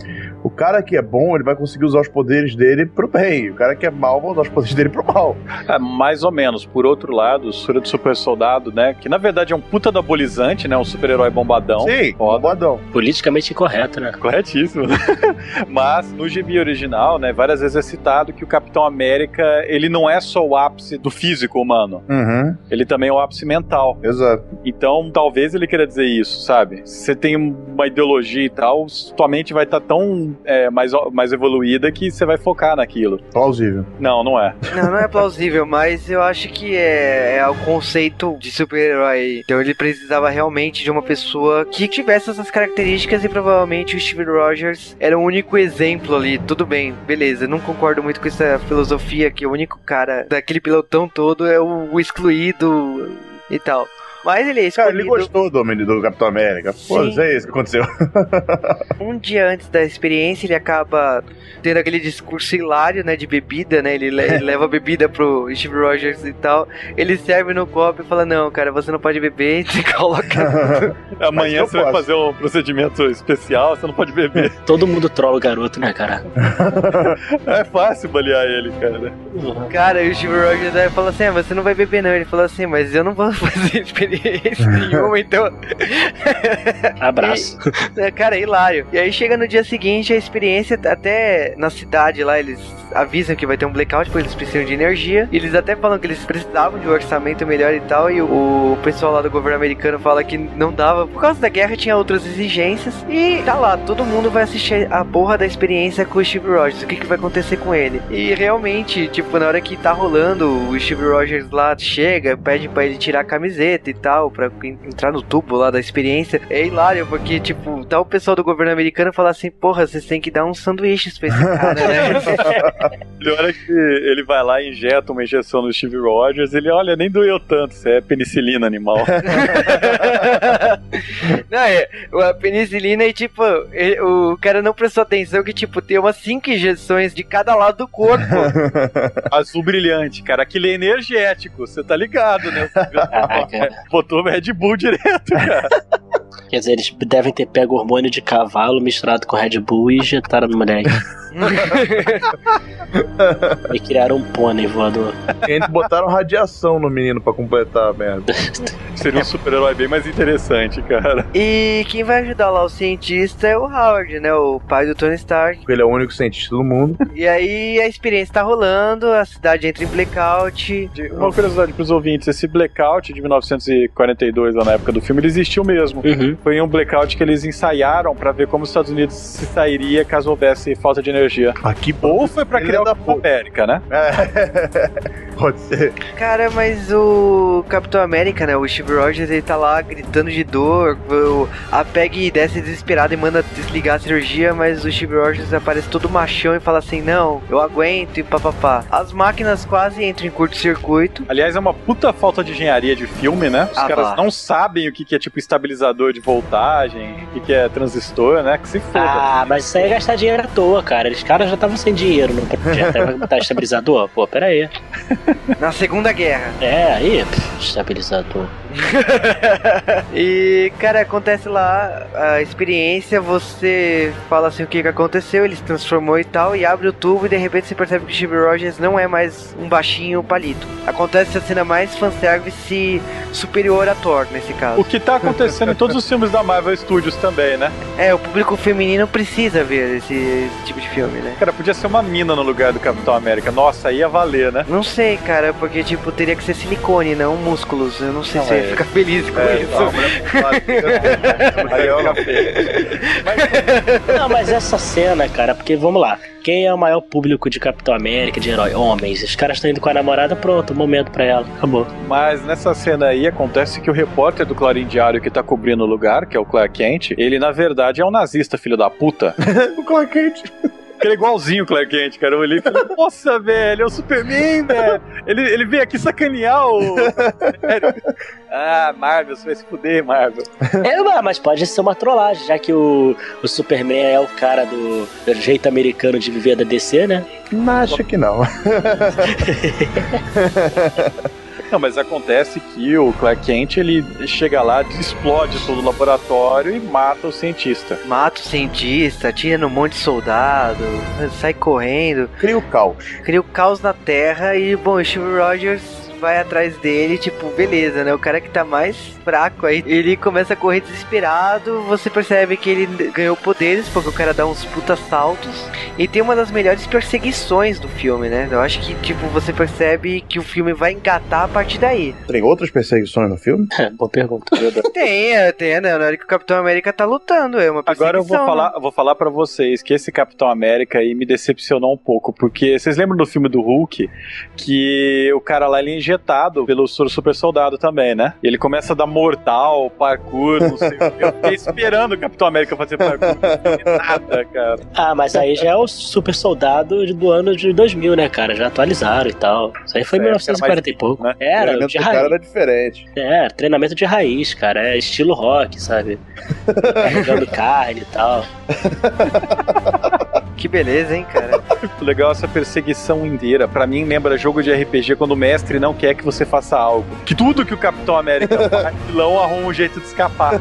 o cara que é bom, ele vai conseguir usar os poderes dele pro bem. O cara que é mal vai usar os poderes dele pro mal. É, mais ou menos. Por outro lado, o Sura do Super Soldado, né? Que na verdade é um puta do abolizante, né? Um super-herói bombadão. Sim, foda. bodão. Politicamente incorreto, né? Corretíssimo. Mas no gibi original, né, várias vezes é citado que o Capitão América, ele não é só o ápice do físico humano, Uhum, ele também é o ápice mental. exato. Então, talvez ele queira dizer isso, sabe? Se você tem uma ideologia e tal, tua mente vai estar tão é, mais, mais evoluída que você vai focar naquilo. Plausível. Não, não é. Não, não é plausível, mas eu acho que é, é o conceito de super-herói. Então ele precisava realmente de uma pessoa que tivesse essas características e provavelmente o Steve Rogers era o único exemplo ali. Tudo bem, beleza. Não concordo muito com essa filosofia que o único cara daquele pilotão todo é o excluído e tal. Mas ele é Cara, ele gostou do, homem do Capitão América. Pô, Sim. isso é isso que aconteceu. um dia antes da experiência, ele acaba tendo aquele discurso hilário, né, de bebida, né? Ele, le- ele leva a bebida pro Steve Rogers e tal. Ele serve no copo e fala: Não, cara, você não pode beber. E coloca. Amanhã você vai posso. fazer um procedimento especial, você não pode beber. Todo mundo trola o garoto, né, cara? é fácil balear ele, cara. cara, e o Steve Rogers aí fala assim: ah, Você não vai beber, não. Ele falou assim: Mas eu não vou fazer experiência nenhuma, então. Abraço. É, Cara, é hilário. E aí chega no dia seguinte, a experiência, até na cidade lá, eles avisam que vai ter um blackout, porque eles precisam de energia. E eles até falam que eles precisavam de um orçamento melhor e tal. E o, o pessoal lá do governo americano fala que não dava. Por causa da guerra, tinha outras exigências. E tá lá, todo mundo vai assistir a porra da experiência com o Steve Rogers. O que, que vai acontecer com ele? E realmente, tipo, na hora que tá rolando, o Steve Rogers lá chega, pede pra ele tirar a camiseta e tal, pra en- entrar no tubo lá da experiência. É hilário, porque, tipo, tá o pessoal do governo americano falar assim, porra, vocês têm que dar uns sanduíches pra esse cara, né? É que ele vai lá e injeta uma injeção no Steve Rogers, ele, olha, nem doeu tanto, isso é penicilina animal. não, é, a penicilina e, tipo, ele- o cara não prestou atenção que, tipo, tem umas cinco injeções de cada lado do corpo. Azul brilhante, cara, aquilo é energético, você tá ligado, né? Caraca. Botou Red Bull direto, cara. Quer dizer, eles devem ter pego hormônio de cavalo misturado com Red Bull e injetaram no moleque. e criaram um pônei voador. Eles botaram radiação no menino pra completar a merda. Seria um super-herói bem mais interessante, cara. e quem vai ajudar lá o cientista é o Howard, né? O pai do Tony Stark. Ele é o único cientista do mundo. E aí a experiência tá rolando, a cidade entra em blackout. Uma curiosidade pros ouvintes, esse blackout de 1942, lá na época do filme, ele existiu mesmo. Uhum. Foi um blackout que eles ensaiaram pra ver como os Estados Unidos se sairia caso houvesse falta de energia. Aqui, Ou foi pra criar o da. América, né? É. Pode ser. Cara, mas o Capitão América, né? O Steve Rogers, ele tá lá gritando de dor. o- A Peg desce desesperada e manda desligar a cirurgia, mas o Steve Rogers aparece todo machão e fala assim: Não, eu aguento e papapá. As máquinas quase entram em curto-circuito. Aliás, é uma puta falta de engenharia de filme, né? Os Ah, caras não sabem o que que é tipo estabilizador de voltagem, o que que é transistor, né? Que se foda. Ah, mas isso aí é gastar dinheiro à toa, cara. Os caras já estavam sem dinheiro no projeto. Aí vai botar estabilizador? Pô, pera aí. Na Segunda Guerra. É, aí, pff, estabilizador. e, cara, acontece lá a experiência, você fala assim o que, que aconteceu, ele se transformou e tal, e abre o tubo e de repente você percebe que o Steve Rogers não é mais um baixinho palito. Acontece a cena mais fanservice superior a Thor, nesse caso. O que tá acontecendo em todos os filmes da Marvel Studios também, né? É, o público feminino precisa ver esse, esse tipo de filme, né? Cara, podia ser uma mina no lugar do Capitão América. Nossa, ia valer, né? Não sei, cara, porque, tipo, teria que ser silicone, não músculos. Eu não sei Não, se é. Ia ficar feliz com É, isso. não, mas- não essa cena, cara, porque vamos lá. Quem é o maior público de Capitão América, de herói? Homens. Os caras estão indo com a namorada, pronto, momento pra ela. Acabou. Mas nessa cena aí acontece que o repórter do Clarim Diário que tá cobrindo o lugar, que é o Clark Kent, ele na verdade é um nazista, filho da puta. O Clark Kent. Ele é igualzinho o Clark Kent, cara. Eu olhei e falei, nossa, velho, é o Superman, velho. Ele, ele veio aqui sacanear o. ah, Marvel, você vai se fuder, Marvel. É, mas- mas pode ser uma trollagem, já que o, o Superman é o cara do, do jeito americano de viver da DC, né? Não, acho que não. Não, mas acontece que o Clark Kent, ele chega lá, explode todo o laboratório e mata o cientista. Mata o cientista, atira num monte de soldado, sai correndo, Cria o caos. cria o caos na Terra e, bom, o Steve Rogers vai atrás dele, tipo, beleza, né? O cara que tá mais fraco aí, ele começa a correr desesperado, você percebe que ele ganhou poderes, porque o cara dá uns puta saltos, e tem uma das melhores perseguições do filme, né? Eu acho que, tipo, você percebe que o filme vai engatar a partir daí. Tem outras perseguições no filme? Boa pergunta. Tem, é, tem, né? Na hora que o Capitão América tá lutando, é uma perseguição. Agora eu vou né? falar, eu vou falar para vocês que esse Capitão América aí me decepcionou um pouco, porque vocês lembram do filme do Hulk que o cara lá ele é injetado pelo super soldado também, né? E ele começa a dar mortal, parkour, não sei o que. Eu fiquei esperando o Capitão América fazer parkour, nada, cara. Ah, mas aí já é o super soldado do ano de 2000, né, cara? Já atualizaram e tal. Isso aí foi em É, 1940 e pouco. né? o Era, treinamento de do cara raiz. era diferente. É, treinamento de raiz, cara. É estilo rock, sabe? Carregando carne e tal. Que beleza, hein, cara? Legal essa perseguição inteira. Pra mim lembra jogo de RPG quando o mestre não quer que você faça algo. Que tudo que o Capitão América faz, o vilão arruma um jeito de escapar.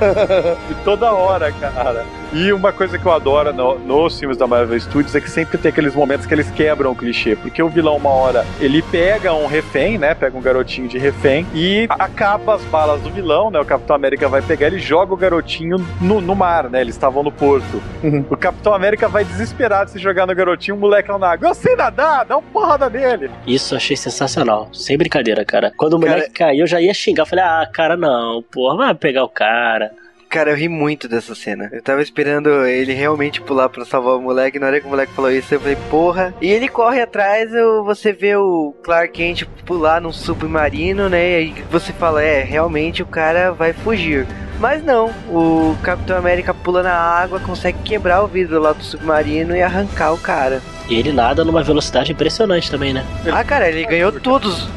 E toda hora, cara. E uma coisa que eu adoro no- nos filmes da Marvel Studios é que sempre tem aqueles momentos que eles quebram o clichê. Porque o vilão, uma hora, ele pega um refém, né? Pega um garotinho de refém e acaba as balas do vilão, né? O Capitão América vai pegar, ele joga o garotinho no, no mar, né? Eles estavam no porto. O Capitão América vai desesperado se jogar no garotinho, o moleque lá na água. Eu sei nadar, dá uma porrada nele. Isso eu achei sensacional. Sem brincadeira, cara. Quando o moleque caiu, eu já ia xingar. Eu falei, ah, cara, não, porra, vai pegar o cara. Cara, eu ri muito dessa cena. Eu tava esperando ele realmente pular pra salvar o moleque. Na hora que o moleque falou isso, eu falei, porra. E ele corre atrás, eu- você vê o Clark Kent pular num submarino, né? E aí você fala, é, realmente o cara vai fugir. Mas não, o Capitão América pula na água, consegue quebrar o vidro lá do submarino e arrancar o cara. E ele nada numa velocidade impressionante também, né? Ah, cara, ele ganhou todos.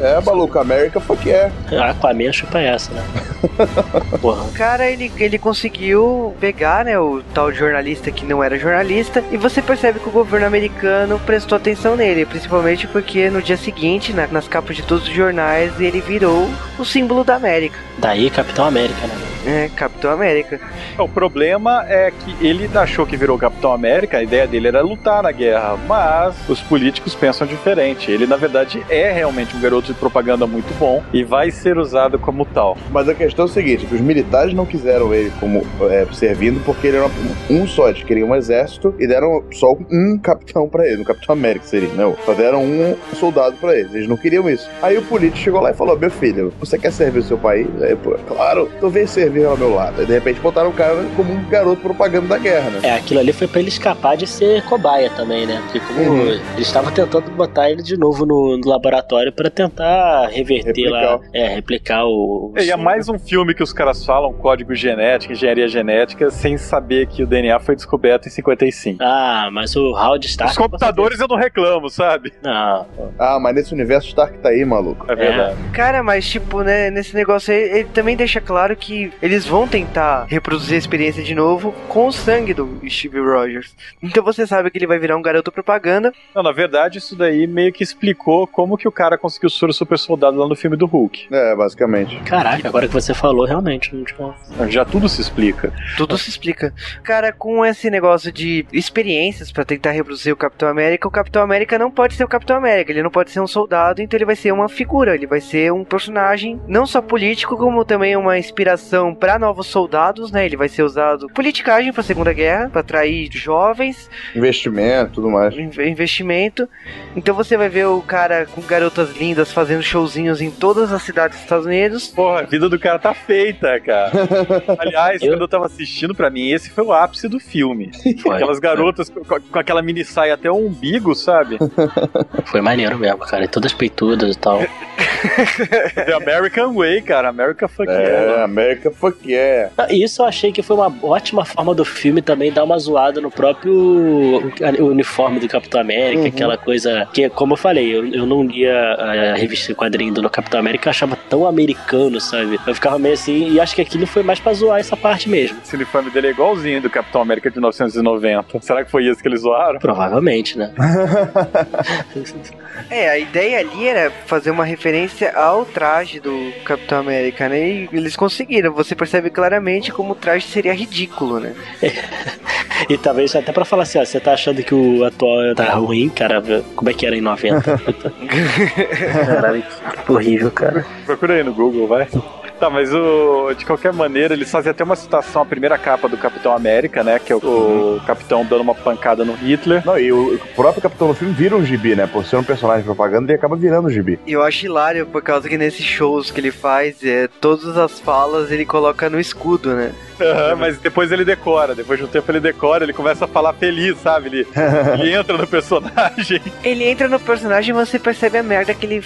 É, maluco, América foi que é. A Aquaman chupa essa, né? Porra. Cara, ele, ele conseguiu pegar, né, o tal jornalista que não era jornalista, e você percebe que o governo americano prestou atenção nele, principalmente porque no dia seguinte, na- nas capas de todos os jornais, ele virou o símbolo da América. Daí Capitão América, né? É, Capitão América. O problema é que ele achou que virou Capitão América, a ideia dele era lutar na guerra, mas os políticos pensam diferente. Ele, na verdade, é realmente um garoto de propaganda muito bom e vai ser usado como tal. Mas a questão é o seguinte: os militares não quiseram ele como é, servindo porque ele era um só. Eles queriam um exército e deram só um capitão pra ele, um Capitão América seria, não. Só deram um soldado pra eles. Eles não queriam isso. Aí o político chegou lá e falou: Meu filho, você quer servir o seu país? Aí, pô, claro, então vem servir ao meu lado. Aí de repente botaram o cara como um garoto propaganda da guerra, né? É, aquilo ali foi pra ele escapar de ser cobaia também, né? Porque como Uhum. eles estavam tentando botar ele de novo no, no laboratório pra tentar reverter Replicar. lá, é, replicar o. E é mais um filme que os caras falam código genético, engenharia genética, sem saber que o DNA foi descoberto em 55. Ah, mas o Howard Stark. Os computadores eu não reclamo, sabe? Não, Ah, mas nesse universo Stark tá aí, maluco. É verdade. Cara, mas tipo, né, nesse negócio aí, ele também deixa claro que eles vão tentar reproduzir a experiência de novo com o sangue do Steve Rogers. Então você sabe que ele vai virar um garoto propaganda. Não, na verdade, isso daí meio que explicou como que o cara conseguiu o soro super soldado lá no filme do Hulk. É, basicamente. Caraca, agora que você falou, realmente, não tinha... Já tudo se explica. Tudo se explica. Cara, com esse negócio de experiências pra tentar reproduzir o Capitão América, o Capitão América não pode ser o Capitão América, ele não pode ser um soldado, então ele vai ser uma figura, ele vai ser um personagem não só político, como também uma inspiração pra novos soldados, né? Ele vai ser usado politicagem pra Segunda Guerra, pra atrair jovens, Investimento, tudo mais. in- investimento. Então você vai ver o cara com garotas lindas fazendo showzinhos em todas as cidades dos Estados Unidos. Porra, a vida do cara tá feita, cara. Aliás, Eu- quando eu tava assistindo, pra mim, esse foi o ápice do filme. Foi, Aquelas garotas com, com aquela mini saia até o umbigo, sabe? foi maneiro mesmo, cara. E todas peitudas e tal. The American Way, cara. America fuck É, yeah. América fuck yeah. Ah, Isso eu achei que foi uma ótima forma do filme também dar uma zoada no próprio uniforme do Capitão América, Uhum. aquela coisa que, como eu falei, eu, eu não lia a revista em quadrinho do Capitão América, eu achava tão americano, sabe? Eu ficava meio assim, e acho que aquilo foi mais pra zoar essa parte mesmo. Esse uniforme dele é igualzinho do Capitão América de 1990. Será que foi isso que eles zoaram? Provavelmente, né? É, a ideia ali era fazer uma referência ao traje do Capitão América, né? E eles conseguiram. Você percebe claramente como o traje seria ridículo, né? E talvez até pra falar assim, ó, você tá achando que o atual tá ruim, cara, como é que era em 90? Caralho, que horrível, cara. Procura aí no Google, vai. Tá, mas o, de qualquer maneira, eles fazem até uma citação, a primeira capa do Capitão América, né? Que é o, o Capitão dando uma pancada no Hitler. Não, e o, o próprio Capitão do filme vira um gibi, né? Por ser um personagem de propaganda, ele acaba virando um gibi. E eu acho hilário por causa que nesses shows que ele faz, é, todas as falas ele coloca no escudo, né? Aham, mas depois ele decora, depois de um tempo ele decora, ele começa a falar feliz, sabe? Ele, ele entra no personagem. Ele entra no personagem e você percebe a merda que ele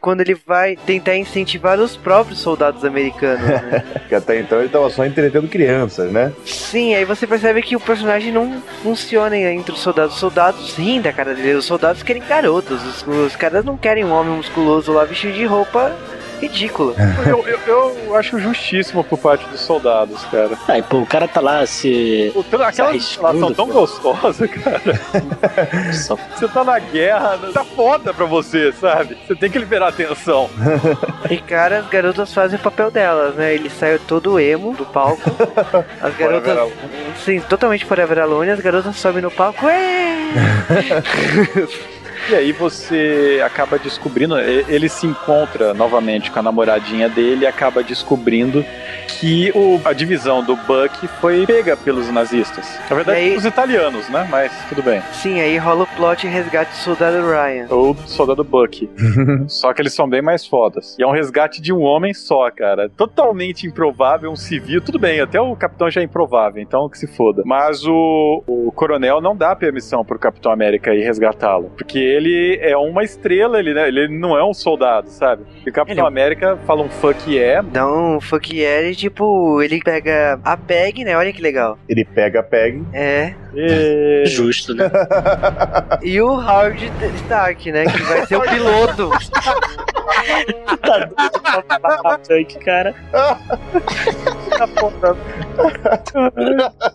quando ele vai tentar incentivar os próprios soldados americanos, né? Que até então ele tava só entretendo crianças, né? Sim, aí você percebe que o personagem não funciona entre os soldados. Os soldados riem da cara dele, os soldados querem garotos. Os, os caras não querem um homem musculoso lá vestido de roupa ridícula. Eu, eu, eu acho justíssimo por parte dos soldados, cara. Aí, pô, o cara tá lá se. O- Aquela arriscando, relação tão pô. gostosa, cara. Só... Você tá na guerra, tá foda pra você, sabe? Você tem que liberar atenção. E cara, as garotas fazem o papel delas, né? Ele saiu todo emo do palco. As garotas. Sim, totalmente forever alone, as garotas sobem no palco. "Ué!" E aí você acaba descobrindo, ele se encontra novamente com a namoradinha dele e acaba descobrindo que o- a divisão do Buck foi pega pelos nazistas. Na verdade, aí- os italianos, né? Mas tudo bem. Sim, aí rola o plot e resgate do soldado Ryan. Ou do soldado Buck. só que eles são bem mais fodas. E é um resgate de um homem só, cara. Totalmente improvável, um civil. Tudo bem, até o capitão já é improvável, então que se foda. Mas o, o coronel não dá permissão pro Capitão América ir resgatá-lo. Porque ele é uma estrela, ele, né, ele não é um soldado, sabe? E o Capitão Ele é América fala um fuck yeah. Dá um fuck yeah e, tipo, ele pega a Peg, né? Olha que legal. Ele pega a Peg. É. E... Justo, né? E o Howard Stark, né? Que vai ser o piloto. tá doido pra matar tanque, cara.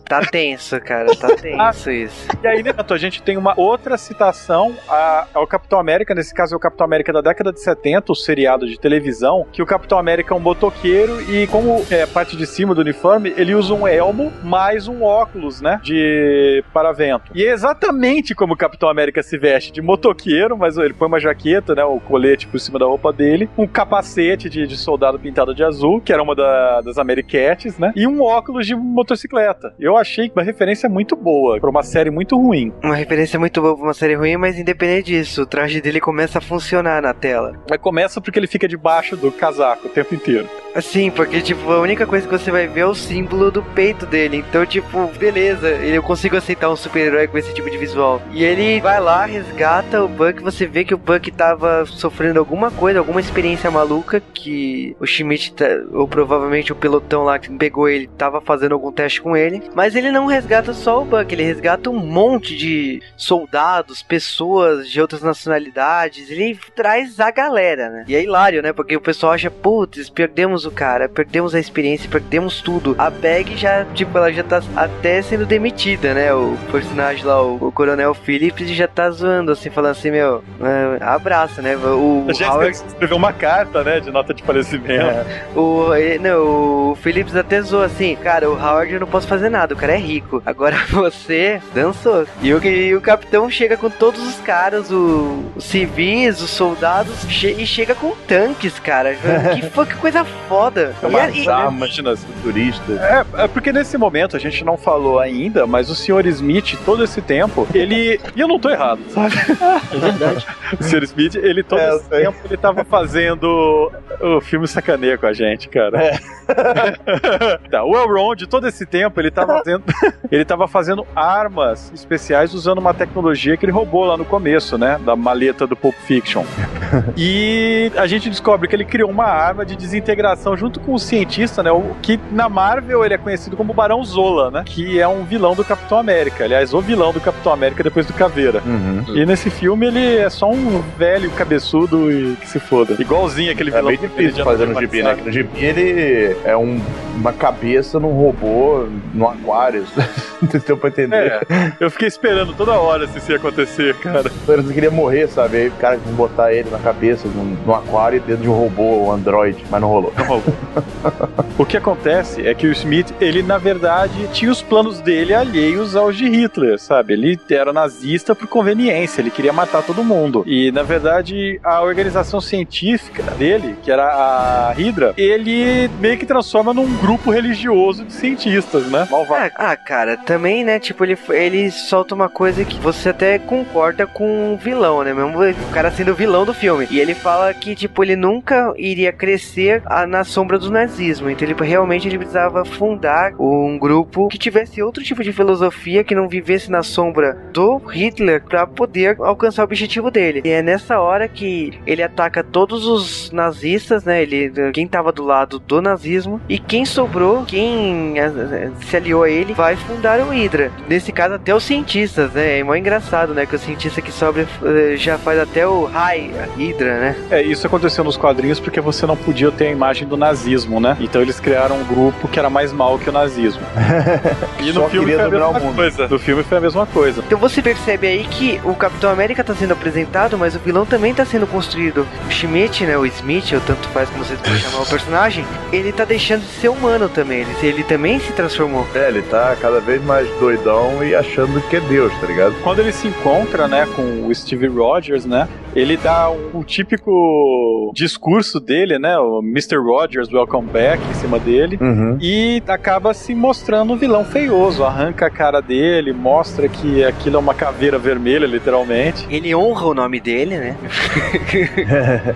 Tá tenso, cara. Tá tenso isso. E aí, Neto, a gente tem uma outra citação a- ao Capitão América, nesse caso é o Capitão América da década de 70, o seriado de televisão, que o Capitão América é um motoqueiro e como é parte de cima do uniforme, ele usa um elmo mais um óculos, né, de paravento. E é exatamente como o Capitão América se veste, de motoqueiro, mas ele põe uma jaqueta, né, o colete por cima da roupa dele, um capacete de, de soldado pintado de azul, que era uma da- das Ameriquetes, né, e um óculos de motocicleta. Eu achei uma referência muito boa pra uma série muito ruim. Uma referência muito boa pra uma série ruim, mas independente disso, o traje dele começa a funcionar na tela. Mas começa porque ele fica debaixo do casaco o tempo inteiro. Assim, porque, tipo, a única coisa que você vai ver é o símbolo do peito dele. Então, tipo, beleza, ele- eu consigo aceitar um super-herói com esse tipo de visual. E ele vai lá, resgata o Buck, você vê que o Buck tava sofrendo alguma coisa, alguma experiência maluca, que o Schmidt, tá- ou provavelmente o pelotão lá que pegou ele, tava fazendo algum teste com ele. Mas ele não resgata só o Buck, ele resgata um monte de soldados, pessoas de outras nacionalidades, ele traz a galera, né? E é hilário, né? Porque o pessoal acha, putz, perdemos o cara, perdemos a experiência, perdemos tudo. A Bag já, tipo, ela já tá até sendo demitida, né? O personagem lá, o, o Coronel Phillips, já tá zoando, assim, falando assim, meu, é, abraço, né? O A gente Howard, escreveu uma carta, né, de nota de falecimento. É. o, não, o Phillips até zoou assim, cara, o Howard eu não posso fazer nada, o cara é rico. Agora você dançou. E o, e o capitão chega com todos os caras, o- os civis, os soldados, che- e chega com tanques, cara. que, foi- que coisa foda. E, Umas e- armas futuristas. É, é porque nesse momento a gente não falou ainda, mas o Sr. Smith, todo esse tempo, ele. E eu não tô errado, sabe? É verdade. O Sr. Smith, ele todo É, esse sei. tempo ele tava fazendo o filme sacaneia com a gente, cara. É. tá, o Elrond, todo esse tempo, ele tava fazendo. ele tava fazendo armas especiais usando uma tecnologia que ele roubou lá no começo, né? Da maleta do Pulp Fiction. E a gente descobre que ele criou uma arma de desintegração junto com o cientista, né? O que na Marvel ele é conhecido como Barão Zola, né? Que é um vilão do Capitão América. Aliás, o vilão do Capitão América depois do Caveira. Uhum. E nesse filme ele é só um velho cabeçudo e que se foda. Igualzinho aquele É vilão. bem do difícil fazer no gibi, né? Que no gibi ele é um- uma cabeça num robô no aquário. Não deu pra entender. É, eu fiquei esperando toda hora se isso ia acontecer, cara. Não queria morrer, sabe? Aí o cara quis botar ele na cabeça num, num aquário dentro de um robô, um android, mas não rolou. Não rolou. o que acontece é que o Smith, ele na verdade tinha os planos dele alheios aos de Hitler, sabe? Ele era nazista por conveniência, ele queria matar todo mundo. E na verdade a organização científica dele, que era a Hydra, ele meio que transforma num grupo religioso de cientistas, né? Malvado. Ah, ah, cara, também, né? Tipo, ele, ele solta uma coisa que você até concorda com o vilão, né? Mesmo o cara sendo o vilão do filme. E ele fala que, tipo, ele nunca iria crescer ah, na sombra do nazismo. Então, ele realmente ele precisava fundar um grupo que tivesse outro tipo de filosofia, que não vivesse na sombra do Hitler pra poder alcançar o objetivo dele. E é nessa hora que ele ataca todos os nazistas, né? Ele, quem tava do lado do nazismo. E quem sobrou, quem eh, se aliou a ele, vai fundar o Hydra. Nesse caso, até os cientistas, né? É mó engraçado, né? Que o cientista que sobra eh, já faz até o High Hydra, né? É, isso aconteceu nos quadrinhos porque você não podia ter a imagem do nazismo, né? Então eles criaram um grupo que era mais mal que o nazismo. E no Só filme queria foi a mesma o mundo. coisa. No filme foi a mesma coisa. Então você percebe aí que o Capitão América tá sendo apresentado, mas o vilão também tá sendo construído. O Schmidt, né? O Smith, ou tanto faz como vocês vão chamar o personagem, ele tá deixando de ser humano também. Ele, ele também se transformou. É, ele tá cada vez mais doidão e achando que é Deus, tá ligado? Quando ele se encontra, né, com o Steve Rogers, né, ele dá um, um típico discurso dele, né, o Mr. Rogers, welcome back, em cima dele. Uhum. E acaba se mostrando um vilão feioso, arranca a cara dele, mostra que aquilo é uma caveira vermelha, literalmente. Ele honra o nome dele, né?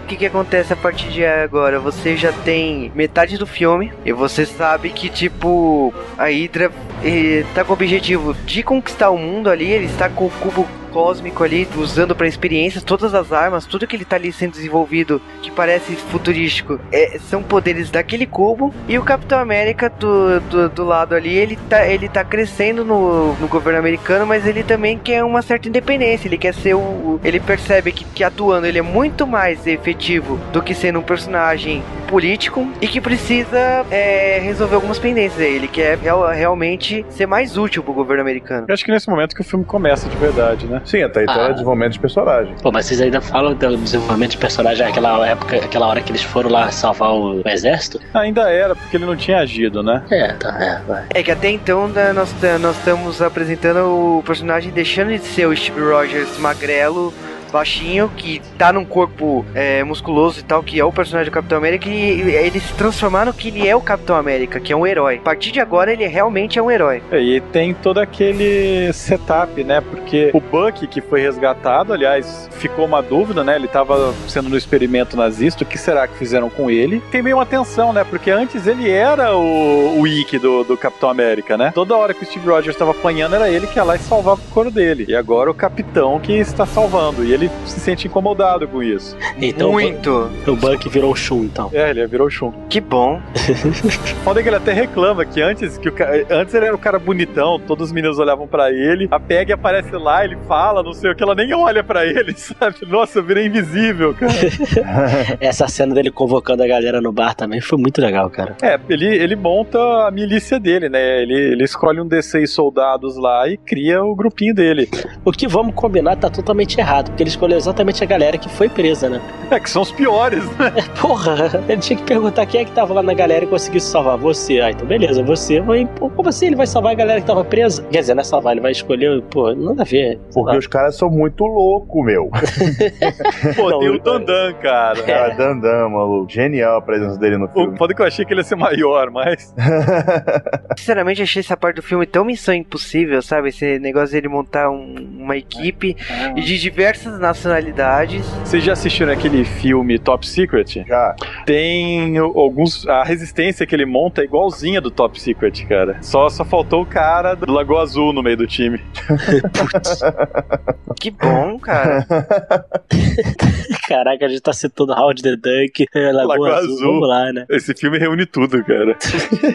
O que, que acontece a partir de agora? Você já tem metade do filme e você sabe que, tipo, a Hydra eh, tá com o objetivo de conquistar o mundo ali. Ele está com o cubo cósmico ali, usando para experiências, todas as armas, tudo que ele tá ali sendo desenvolvido que parece futurístico é, são poderes daquele cubo. E o Capitão América do, do, do lado ali, ele tá, ele tá crescendo no, no governo americano, mas ele também quer uma certa independência. Ele quer ser o. Ele percebe que, que atuando ele é muito mais efetivo do que sendo um personagem político e que precisa é, resolver algumas pendências. Ele quer real- realmente ser mais útil pro governo americano. Eu acho que nesse momento que o filme começa de verdade, né? Sim, até então Ah. é desenvolvimento de personagem. Pô, mas vocês ainda falam do desenvolvimento de personagem naquela época, aquela hora que eles foram lá salvar o, o exército? Ainda era, porque ele não tinha agido, né? É, tá, é, vai. É que até então né, nós, nós estamos apresentando o personagem deixando de ser o Steve Rogers magrelo, baixinho, que tá num corpo é, musculoso e tal, que é o personagem do Capitão América, e ele se transformar no que ele é o Capitão América, que é um herói. A partir de agora ele realmente é um herói. É, E tem todo aquele setup, né? Porque o Buck, que foi resgatado, aliás, ficou uma dúvida, né? Ele tava sendo no experimento nazista, o que será que fizeram com ele? Tem meio uma tensão, né? Porque antes ele era o, o Ikki do, do Capitão América, né? Toda hora que o Steve Rogers estava apanhando, era ele que ia lá e salvava o couro dele. E agora o capitão que está salvando. E ele ele se sente incomodado com isso. Então o Muito. O Buck virou o Shun, então. É, ele virou Shun. Que bom. Foda é que ele até reclama que antes que o ca- antes ele era o cara bonitão, todos os meninos olhavam pra ele, a Peg aparece lá, ele fala, não sei o que, ela nem olha pra ele, sabe? Nossa, eu virei invisível, cara. Essa cena dele convocando a galera no bar também foi muito legal, cara. É, ele, ele monta a milícia dele, né? Ele, ele escolhe um D6 soldados lá e cria o grupinho dele. O que vamos combinar tá totalmente errado, porque ele escolheu exatamente a galera que foi presa, né? É, que são os piores, né? Porra, ele tinha que perguntar quem é que tava lá na galera e conseguiu salvar. Você. Ah, então beleza, você vai. Como assim ele vai salvar a galera que tava presa? Quer dizer, não é salvar, ele vai escolher. Pô, nada a ver. Porque os caras são muito loucos, meu. Pô, Não, tem o Dandan, cara. Cara, Dandan, maluco. Genial a presença dele no filme. foda é que eu achei que ele ia ser maior, mas. Sinceramente, achei essa parte do filme tão missão impossível, sabe? Esse negócio dele montar um- uma equipe e de diversas nacionalidades. Vocês já assistiram aquele filme Top Secret? Já. Tem alguns. A resistência que ele monta é igualzinha do Top Secret, cara. Só, só faltou o cara do Lagoa Azul no meio do time. Que bom, cara. Caraca, a gente tá citando Howard the Duck, Lagoa, Lagoa Azul. Azul. Vamos lá, né? Esse filme reúne tudo, cara.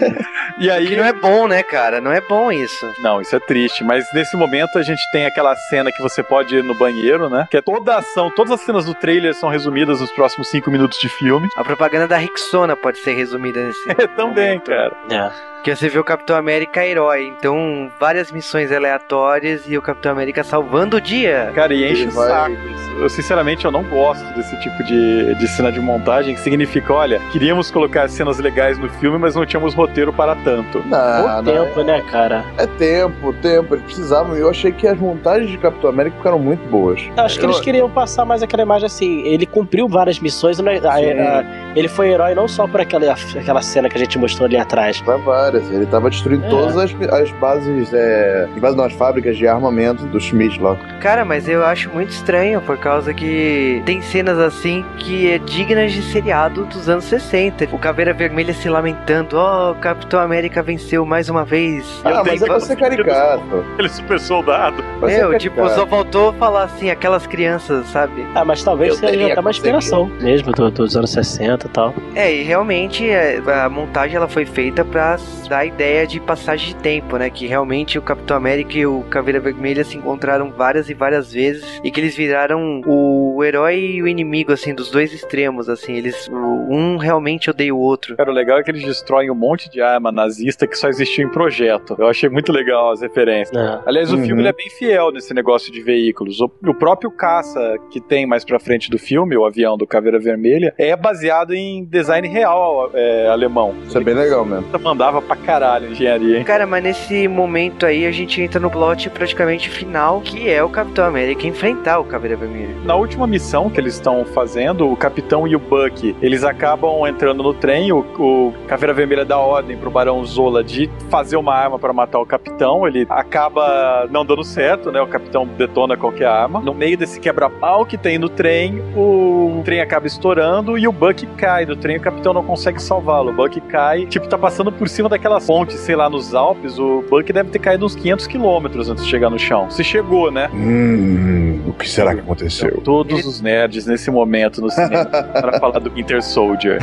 e aí. Que não é bom, né, cara? Não é bom isso. Não, isso é triste, mas nesse momento a gente tem aquela cena que você pode ir no banheiro, né? Que é toda a ação, todas as cenas do trailer são resumidas nos próximos cinco minutos de filme. A propaganda da Rixona pode ser resumida nesse. É também, cara. É. Que você vê o Capitão América herói. Então, várias missões aleatórias e o Capitão América salvando o dia. Cara, e enche Ele o vai- saco. Eu, sinceramente, eu não gosto desse tipo de, de cena de montagem que significa, olha, queríamos colocar cenas legais no filme, mas não tínhamos roteiro para tanto. Não, Por tempo, né, cara? É tempo, tempo. Eles precisavam. Eu achei que as montagens de Capitão América ficaram muito boas. Eu acho que Eu- eles queriam passar mais aquela imagem assim. Ele cumpriu várias missões, né? A- Sim. a- ele foi herói não só por aquela, aquela cena que a gente mostrou ali atrás. Pra várias. Ele tava destruindo É. todas as, as bases, é, as bases não, as fábricas de armamento do Schmidt lá. Cara, mas eu acho muito estranho por causa que tem cenas assim que é dignas de seriado dos anos 60. O Caveira Vermelha se lamentando: Ó, o Capitão América venceu mais uma vez. Ah, mas é pra ser caricato. Ele é super soldado. Meu, tipo, só faltou falar assim, aquelas crianças, sabe? Ah, mas talvez Eu seja até uma inspiração mesmo do- dos anos 60 e tal. É, e realmente é, a montagem ela foi feita pra dar a ideia de passagem de tempo, né? Que realmente o Capitão América e o Caveira Vermelha se encontraram várias e várias vezes e que eles viraram o herói e o inimigo, assim, dos dois extremos, assim. Eles, o- um realmente odeia o outro. Cara, o legal é que eles destroem um monte de arma nazista que só existiu em projeto. Eu achei muito legal as referências. É. Aliás, o Uhum. filme ele é bem fiel nesse negócio de veículos. O, o próprio caça que tem mais pra frente do filme, o avião do Caveira Vermelha, é baseado em design real é, alemão. Isso é bem legal mesmo. Mandava pra caralho engenharia, hein? Cara, mas nesse momento aí a gente entra no plot praticamente final, que é o Capitão América enfrentar o Caveira Vermelha. Na última missão que eles estão fazendo, o Capitão e o Buck, eles acabam entrando no trem, o, o Caveira Vermelha dá ordem pro Barão Zola de fazer uma arma pra matar o Capitão, ele acaba não dando certo, né? O Capitão detona qualquer arma. No meio desse quebra-pau que tem no trem, o trem acaba estourando e o Buck cai do trem, o Capitão não consegue salvá-lo. O Buck cai, tipo, tá passando por cima daquelas pontes, sei lá, nos Alpes, o Buck deve ter caído uns 500 quilômetros antes de chegar no chão. Se chegou, né? Hum, o que será que aconteceu? Todos os nerds nesse momento no cinema para falar do Winter Soldier.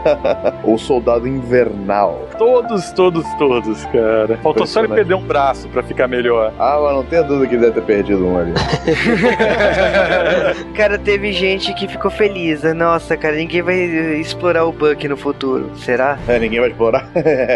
o Soldado Invernal. Todos, todos, todos, cara. Faltou só ele perder um braço pra ficar melhor. Ah, mas não tenha dúvida que ele deve ter perdido um ali. Cara, teve gente que ficou feliz. Nossa, cara, ninguém vai explorar o Buck no futuro. Será? É, ninguém vai explorar?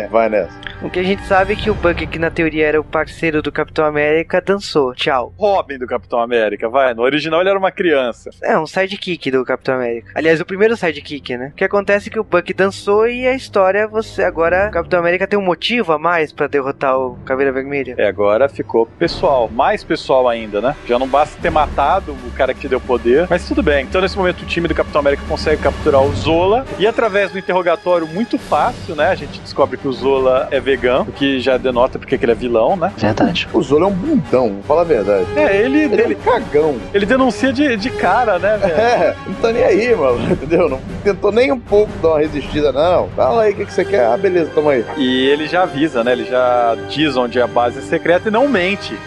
Vai nessa. O que a gente sabe é que o Buck, que na teoria era o parceiro do Capitão América, dançou. Tchau. Robin do Capitão América, vai. No original ele era uma criança. É, um sidekick do Capitão América. Aliás, o primeiro sidekick, né? O que acontece é que o Buck dançou e a história, você agora, o Capitão América tem um motivo a mais pra derrotar o Caveira Vermelha. É, agora ficou pessoal. Mais pessoal ainda, né? Já não basta ter matado o cara que te deu poder. Mas tudo bem. Então, nesse momento, o time do Capitão América consegue capturar o Zola. E através do interrogatório muito fácil, né? A gente descobre que o Zola é vegano, o que já denota porque que ele é vilão, né? Verdade. O Zolo é um bundão, vamos falar a verdade. É, ele, Ele é ele um cagão. Ele denuncia de, de cara, né, velho? É, não tô nem aí, mano, entendeu? Não tentou nem um pouco dar uma resistida, não. Fala aí, o que, que você quer? Ah, beleza, toma aí. E ele já avisa, né? Ele já diz onde é a base secreta e não mente.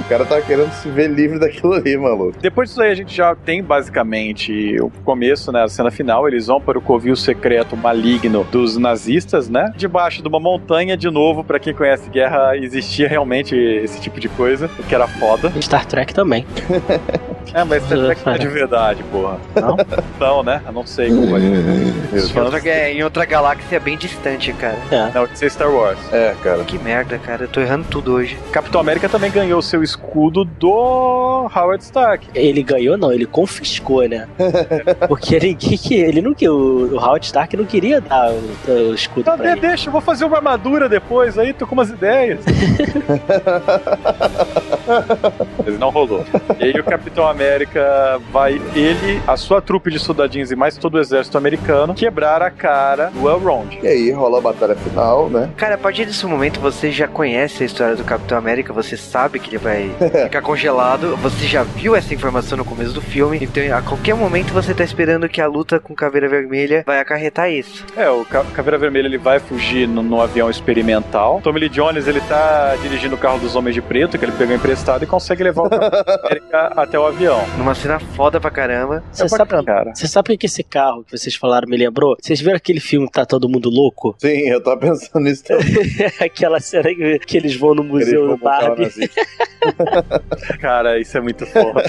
O cara tá querendo se ver livre daquilo ali, maluco. Depois disso aí a gente já tem basicamente o começo, né? A cena final. Eles vão para o covil secreto maligno dos nazistas, né? Debaixo de uma montanha, de novo, pra quem conhece guerra, existia realmente esse tipo de coisa, o que era foda. Star Trek também. É, mas Star Trek não é de verdade, porra. Não? Não, né? Eu não sei como é. Em outra, é, em outra galáxia bem distante, cara. É. Não, isso é Star Wars. É, cara. Que merda, cara. Eu tô errando tudo hoje. Capitão América também ganhou seu escudo do Howard Stark. Ele ganhou, não, ele confiscou, né? Porque que. Ele não queria. O, Howard Stark não queria dar o, o escudo Tá, pra ele. deixa, eu vou fazer uma armadura depois aí, tô com umas ideias. Mas não rolou. E aí o Capitão América vai, ele, a sua trupe de soldadinhos e mais todo o exército americano, quebrar a cara do Elrond. E aí rola a batalha final, né? Cara, a partir desse momento você já conhece a história do Capitão América, você sabe que ele vai ficar congelado, você já viu essa informação no começo do filme, então a qualquer momento você tá esperando que a luta com Caveira Vermelha vai acarretar isso. É, o Ca- Caveira Vermelha ele vai fugir no, no avião experimental. Tommy Lee Jones ele tá dirigindo o carro dos Homens de Preto, que ele pegou emprestado, e consegue levar o América até o avião. Numa cena foda pra caramba. Você É sabe, bacana, cara. você sabe o que esse carro que vocês falaram me lembrou? Vocês viram aquele filme que tá todo mundo louco? Sim, eu tava pensando nisso também. Aquela cena que, que eles vão no museu vão do Barbie. Cara, isso é muito foda.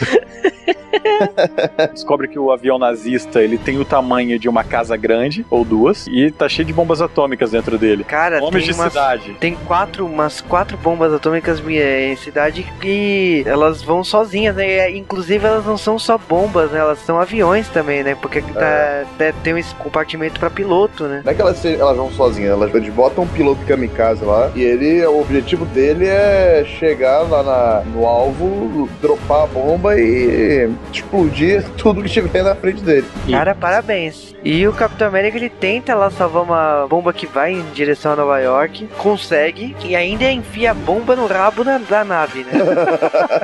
Descobre que o avião nazista ele tem o tamanho de uma casa grande, ou duas, e tá cheio de bombas atômicas dentro dele. Cara, Homens tem de umas, cidade. tem quatro, umas quatro bombas atômicas eh, em cidade que elas vão sozinhas, né? E, Inclusive elas não são só bombas, né? Elas são aviões também, né? Porque tá, tá- tem esse compartimento pra piloto, né? Não é que elas, elas vão sozinhas, elas, eles botam um piloto kamikaze lá e ele, o objetivo dele é chegar lá na- no alvo, dropar a bomba e explodir tudo que estiver na frente dele. Cara, parabéns. E o Capitão América ele tenta lá salvar uma bomba que vai em direção a Nova York, consegue e ainda enfia a bomba no rabo da, da nave, né?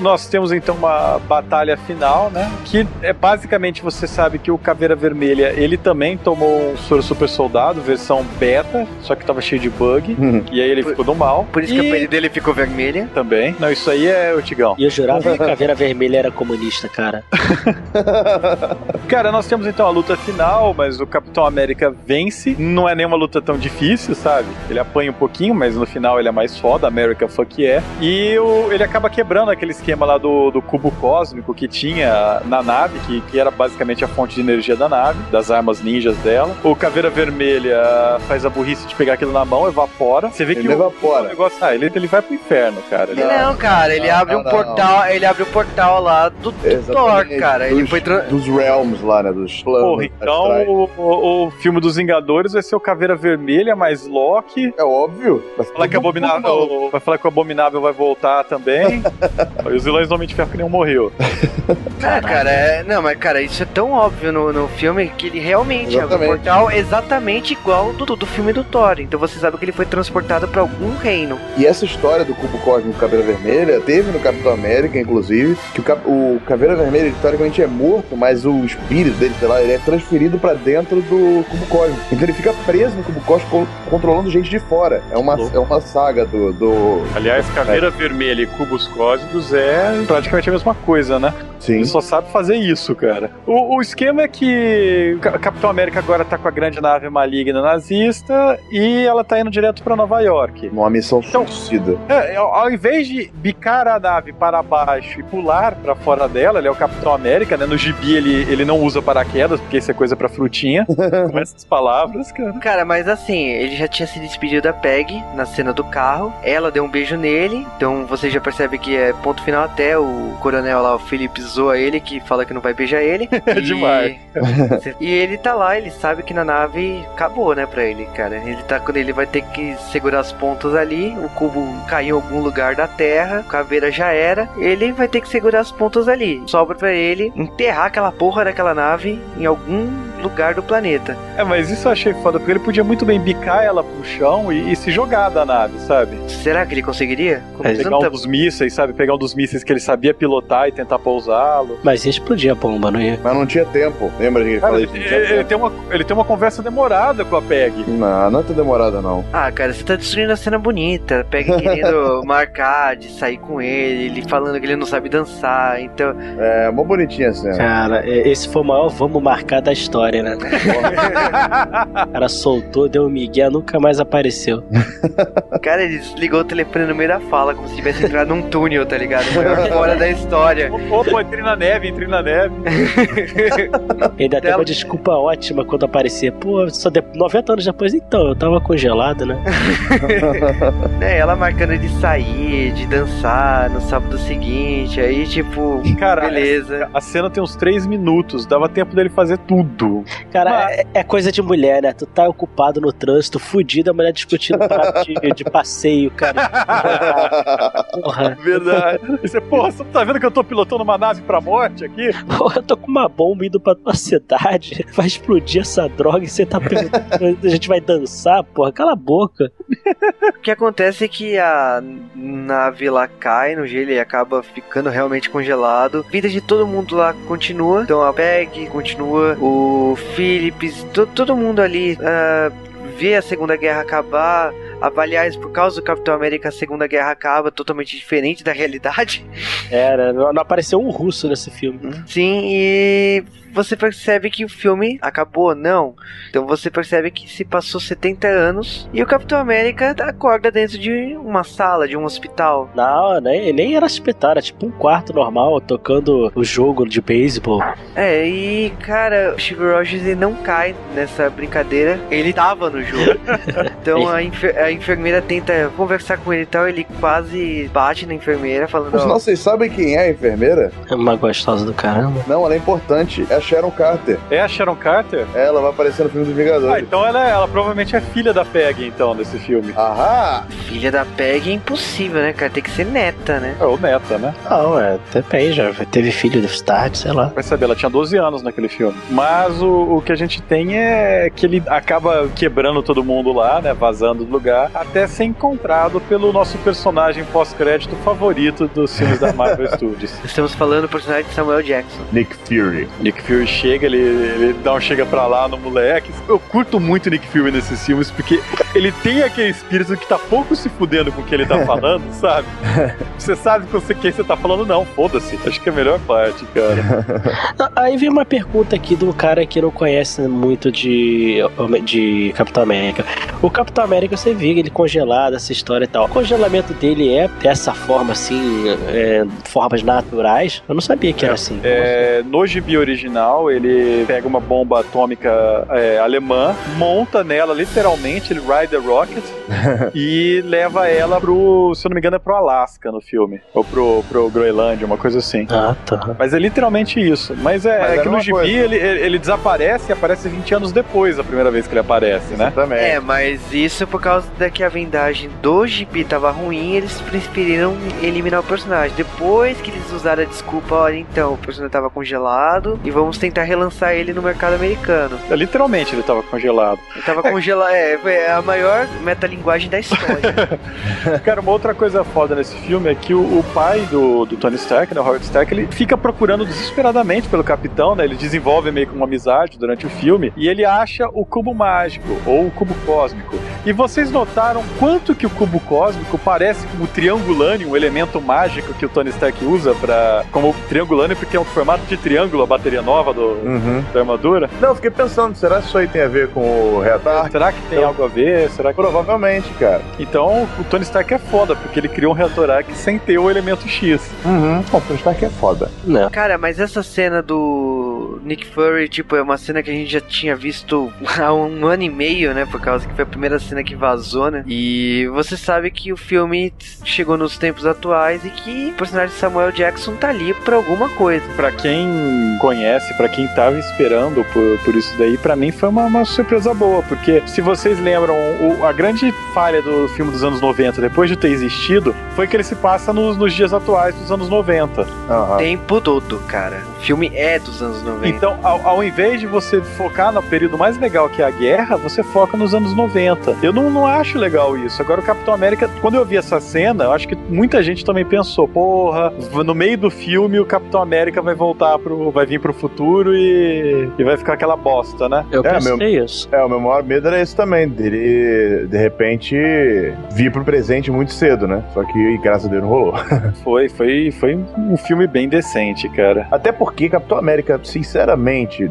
Nós temos então uma batalha final, né? Que é basicamente você sabe que o Caveira Vermelha ele também tomou um soro super soldado, versão beta, só que tava cheio de bug. E aí ele ficou do mal. Por isso que a E pele dele ficou vermelha. também. Não, isso aí é o Tigão. E eu jurava que a Caveira Vermelha era comunista, cara. Cara, nós temos então a luta final, mas o Capitão América vence. Não é nenhuma luta tão difícil, sabe? Ele apanha um pouquinho, mas no final ele é mais foda, America fuck é. E o- ele acaba quebrando aquele esquema lá do, do cubo cósmico que tinha na nave, que, que era basicamente a fonte de energia da nave, das armas ninjas dela. O Caveira Vermelha faz a burrice de pegar aquilo na mão, evapora. Você vê Ele que o, evapora. o negócio, ah, ele, ele vai pro inferno, cara. Ele- Não, cara, ele não, abre não, um não. portal, ele abre o portal lá do, do Thor, cara. Ele dos, foi tra- dos realms lá, né? Dos planos. Porra, então o, o, o filme dos Vingadores vai ser o Caveira Vermelha mais Loki. É óbvio. Vai Falar que o Abominável, vai falar que o Abominável vai voltar também. e os vilões do Homem de Ferro que nenhum morreu. Ah, cara, é... não, mas cara, isso é tão óbvio no, no filme que ele realmente abre um Exatamente. portal exatamente igual do, do filme do Thor. Então você sabe que ele foi transportado pra algum reino. E essa história do cubo cósmico Caveira Vermelha teve no Capitão América, inclusive, que o, o Caveira Vermelha, ele, teoricamente, é morto, mas o espírito dele, sei lá, ele é transferido pra dentro do cubo cósmico. Então ele fica preso no cubo cósmico, con- controlando gente de fora. É uma, é uma saga do, do... Aliás, Caveira Vermelha e Cubos Cósmicos é praticamente a mesma coisa, né? Sim. Ele só sabe fazer isso, cara. O, o esquema é que Capitão América agora tá com a grande nave maligna nazista e ela tá indo direto pra Nova York. Uma missão Então- suicida. É, ao ao invés de bicar a nave para baixo e pular pra fora dela, ele é o Capitão América, né? No gibi ele, ele não usa paraquedas, porque isso é coisa pra frutinha. Com essas palavras, cara. Cara, mas assim, ele já tinha se despedido da Peg na cena do carro. Ela deu um beijo nele. Então você já percebe que é ponto final até o coronel lá, o Felipe, zoa ele, que fala que não vai beijar ele. É demais. E ele tá lá, ele sabe que na nave acabou, né, pra ele, cara. Ele tá quando ele vai ter que segurar as pontas ali, o cubo caiu em algum lugar da Terra, caveira já era, ele vai ter que segurar as pontas ali. Sobra pra ele enterrar aquela porra daquela nave em algum lugar do planeta. É, mas isso eu achei foda, porque ele podia muito bem bicar ela pro chão e, e se jogar da nave, sabe? Será que ele conseguiria? Mas Pegar um dos mísseis, sabe? Pegar um dos mísseis que ele sabia pilotar e tentar pousá-lo. Mas ia explodir a bomba, não ia? Mas não tinha tempo. Lembra que ele falou isso? Ele tem uma, ele tem uma conversa demorada com a Peg. Não, não é tão demorada, não. Ah, cara, você tá destruindo a cena bonita. Pega querendo marcar de sair com ele, ele falando que ele não sabe dançar. Então, É, mó bonitinha a cena. Cara, e- esse foi o maior vamos marcar da história, né? O cara soltou, deu um migué, nunca mais apareceu. cara, ele desligou o telefone no meio da fala, como se tivesse entrado num túnel, tá ligado? Fora da história. Pô, entrei na neve, entrei na neve. Ainda tem uma desculpa ótima quando aparecer. Pô, só de... 90 anos depois, então, eu tava congelado, né? É, ela marcando de sair, de dançar no sábado seguinte. Aí, tipo, Cara, beleza. A cena tem uns três minutos, dava tempo dele fazer tudo. Cara, Mas- é, é coisa de mulher, né? Tu tá ocupado no trânsito, fudido, a mulher discutindo parada de, de passeio, cara. Porra, Verdade. Você, porra, você tá vendo que eu tô pilotando uma nave pra morte aqui? porra, eu tô com uma bomba indo pra tua cidade, vai explodir essa droga e você tá perguntando, a gente vai dançar, porra, cala a boca. O que acontece é que a nave lá cai no gelo e acaba ficando realmente congelado. A vida de todo mundo lá continua. Então a Peg continua, o Phillips, to- todo mundo ali ah, vê a Segunda Guerra acabar. Aliás, por causa do Capitão América, a Segunda Guerra acaba totalmente diferente da realidade. Era, não, não apareceu um russo nesse filme. Sim, e você percebe que o filme acabou, não. Então você percebe que se passou 70 anos e o Capitão América acorda dentro de uma sala, de um hospital. Não, nem, nem era hospital, era tipo um quarto normal, tocando o jogo de beisebol. É, e cara, o Steve Rogers ele não cai nessa brincadeira. Ele tava no jogo. Então a, enfer- a enfermeira tenta conversar com ele e tal. Ele quase bate na enfermeira, falando: sinal, ó, vocês sabem quem é a enfermeira? É uma gostosa do caramba. Não, ela é importante. É Sharon Carter. É a Sharon Carter? Ela vai aparecer no filme dos Ah, Vingadores. então ela, é- ela provavelmente é filha da Peg, então, desse filme. Ahá! filha da Peg é impossível, né, cara? Tem que ser neta, né? É o neta, né? Não, é, depende, já teve filho do Start, sei lá. Vai saber, ela tinha 12 anos naquele filme. Mas o, o que a gente tem é que ele acaba quebrando todo mundo lá, né? Vazando do lugar, até ser encontrado pelo nosso personagem pós-crédito favorito dos filmes da Marvel Studios. Estamos falando do personagem de Samuel Jackson. Nick Fury. Nick Fury chega, ele, ele dá um chega pra lá no moleque. Eu curto muito Nick Fury nesses filmes, porque ele tem aquele espírito que tá pouco se fudendo com o que ele tá falando, sabe? Você sabe com você- quem você tá falando, não, foda-se. Acho que é a melhor parte, cara. Ah, Aí vem uma pergunta aqui do cara que não conhece muito de, de Capitão América. O Capitão América, você vê ele congelado, essa história e tal. O congelamento dele é dessa forma, assim, é, formas naturais? Eu não sabia que era assim. É, no gibi original, ele pega uma bomba atômica é, alemã, monta nela, literalmente, ele ride a rocket e leva ela pro, se eu não me engano, é pro Alasca no filme. Ou pro, pro Groenlândia, uma coisa assim. Ah, tá. Mas é literalmente isso. Mas é, Mas é era que no gibi coisa. ele, ele, ele desaparece e aparece 20 anos depois da primeira vez que ele aparece, né? Também. É, mas isso por causa da que a vendagem do GP tava ruim, eles preferiram eliminar o personagem. Depois que eles usaram a desculpa, olha, então, o personagem tava congelado e vamos tentar relançar ele no mercado americano. É, literalmente ele tava congelado. Ele tava congelado, é, foi a maior metalinguagem da história. Cara, uma outra coisa foda nesse filme é que o, o pai do, do Tony Stark, né, o Howard Stark, ele fica procurando desesperadamente pelo capitão, né? Ele desenvolve meio que uma amizade durante o filme e ele acha o cubo mágico ou o cubo cósmico. E vocês notaram quanto que o cubo cósmico parece com o triangulânio, um elemento mágico que o Tony Stark usa para como triangulânio porque é um formato de triângulo a bateria nova do, Uhum. da armadura? Não, eu fiquei pensando, será que isso aí tem a ver com o reatar? Será que tem algo a ver? Será que Provavelmente, cara. Então, o Tony Stark é foda, porque ele criou um reator Arc sem ter o elemento X. Uhum. Bom, o Tony Stark é foda. Não. Cara, mas essa cena do Nick Fury, tipo, é uma cena que a gente já tinha visto há um ano e meio, né? Por causa que foi a primeira cena que vazou, né? E você sabe que o filme chegou nos tempos atuais e que o personagem de Samuel Jackson tá ali pra alguma coisa. Pra quem conhece, pra quem tava esperando por, por isso daí, pra mim foi uma, uma surpresa boa, porque se vocês lembram, o- a grande falha do filme dos anos 90, depois de ter existido, foi que ele se passa nos, nos dias atuais dos anos 90. Aham. O tempo todo, cara. O filme é dos anos 90. Então, ao, ao invés de você focar no período mais legal que é a guerra, você foca nos anos 90. Eu não, não acho legal isso. Agora, o Capitão América, quando eu vi essa cena, eu acho que muita gente também pensou, porra, no meio do filme o Capitão América vai voltar pro. vai vir pro futuro e, e vai ficar aquela bosta, né? Eu É, pensei meu- isso. É, o meu maior medo era esse também, dele de repente vir pro presente muito cedo, né? Só que graças a Deus não rolou. Foi, foi, foi um filme bem decente, cara. Até porque Capitão América, sinceramente,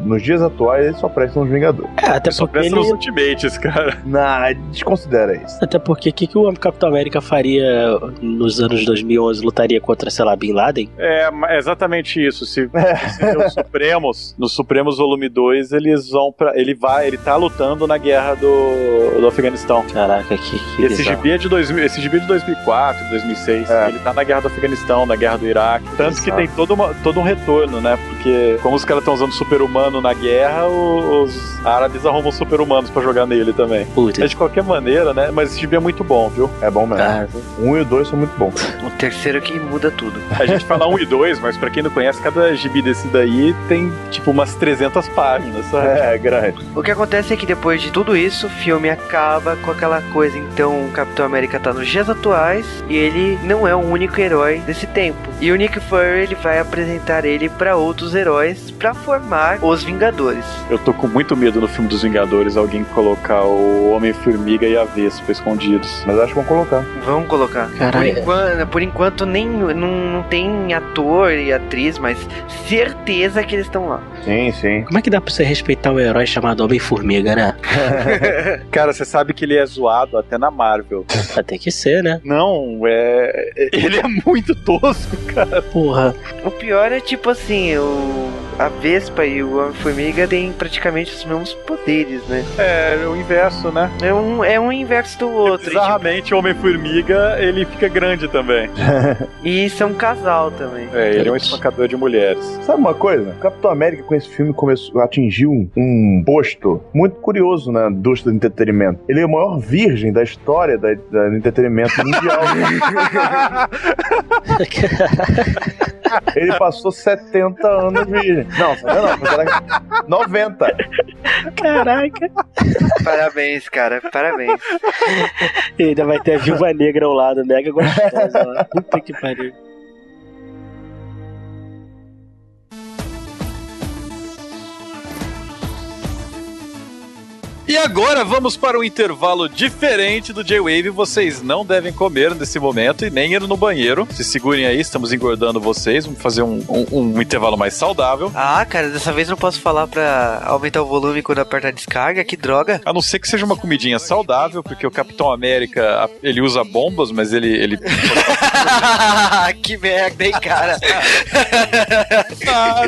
nos dias atuais, ele só presta uns Vingadores. É, até Só porque pensa ele... nos Ultimates, cara. Nah, desconsidera isso. Até porque o que, que o Capitão América faria nos anos 2011? Lutaria contra, sei lá, Bin Laden? É, é exatamente isso. Se, se vê os Supremos, no Supremos Volume 2, eles vão pra. Ele vai, ele tá lutando na guerra do, do Afeganistão. Caraca, que, que Esse bizarro. gibi, é de 2000, esse gibi é de 2004, 2006. É. Ele tá na guerra do Afeganistão, na guerra do Iraque. Tanto que Exato. tem todo, uma- todo um retorno, né? Porque, como os caras estão usando super-humano na guerra, os árabes arrumam super-humanos pra jogar nele também. Puta. Mas de qualquer maneira, né? Mas esse gibi é muito bom, viu? É bom mesmo. Ah, Um e o dois são muito bons. O terceiro que muda tudo. A gente fala um e dois, mas pra quem não conhece, cada gibi desse daí tem, tipo, umas 300 páginas, sabe? É, grande. O que acontece é que depois de tudo isso, o filme acaba com aquela coisa. Então, o Capitão América tá nos dias atuais e ele não é o único herói desse tempo. E o Nick Fury ele vai apresentar ele para outros heróis para formar os Vingadores. Eu tô com muito medo no filme dos Vingadores alguém colocar o Homem-Formiga e a Vespa escondidos. Mas acho que vão colocar. Vamos colocar. Por Caralho. enquanto, por enquanto nem não, não tem ator e atriz, mas certeza que eles estão lá. Sim, sim. Como é que dá pra você respeitar um herói chamado Homem-Formiga, né? Cara, você sabe que ele é zoado até na Marvel. Vai ter que ser, né? Não, é. Ele é muito tosco, cara. Porra. O pior é tipo assim, o a Vespa e o Homem-Formiga têm praticamente os mesmos poderes, né? É, o inverso, né? É um, é um inverso do outro. e, Bizarramente, o Homem-Formiga, ele fica grande também. tipo, E são um casal também. É, ele é um espancador de mulheres. Sabe uma coisa? Capitão América com esse filme começou, atingiu um, um posto muito curioso na indústria do entretenimento. Ele é o maior virgem da história da, da- do entretenimento mundial. Ele passou 70 anos virgem. Não, 70 não, mas era 90. Caraca. Parabéns, cara. Parabéns. E ainda vai ter a Viúva Negra ao lado, mega gostosa. ó. Puta que pariu. E agora vamos para um intervalo diferente do J-Wave. Vocês não devem comer nesse momento e nem ir no banheiro. Se segurem aí, estamos engordando vocês. Vamos fazer um, um- um intervalo mais saudável. Ah, cara, dessa vez não posso falar pra aumentar o volume quando apertar a descarga. Que droga. A não ser que seja uma comidinha saudável, porque o Capitão América, ele usa bombas, mas ele... ele... que merda, hein, cara. Ah,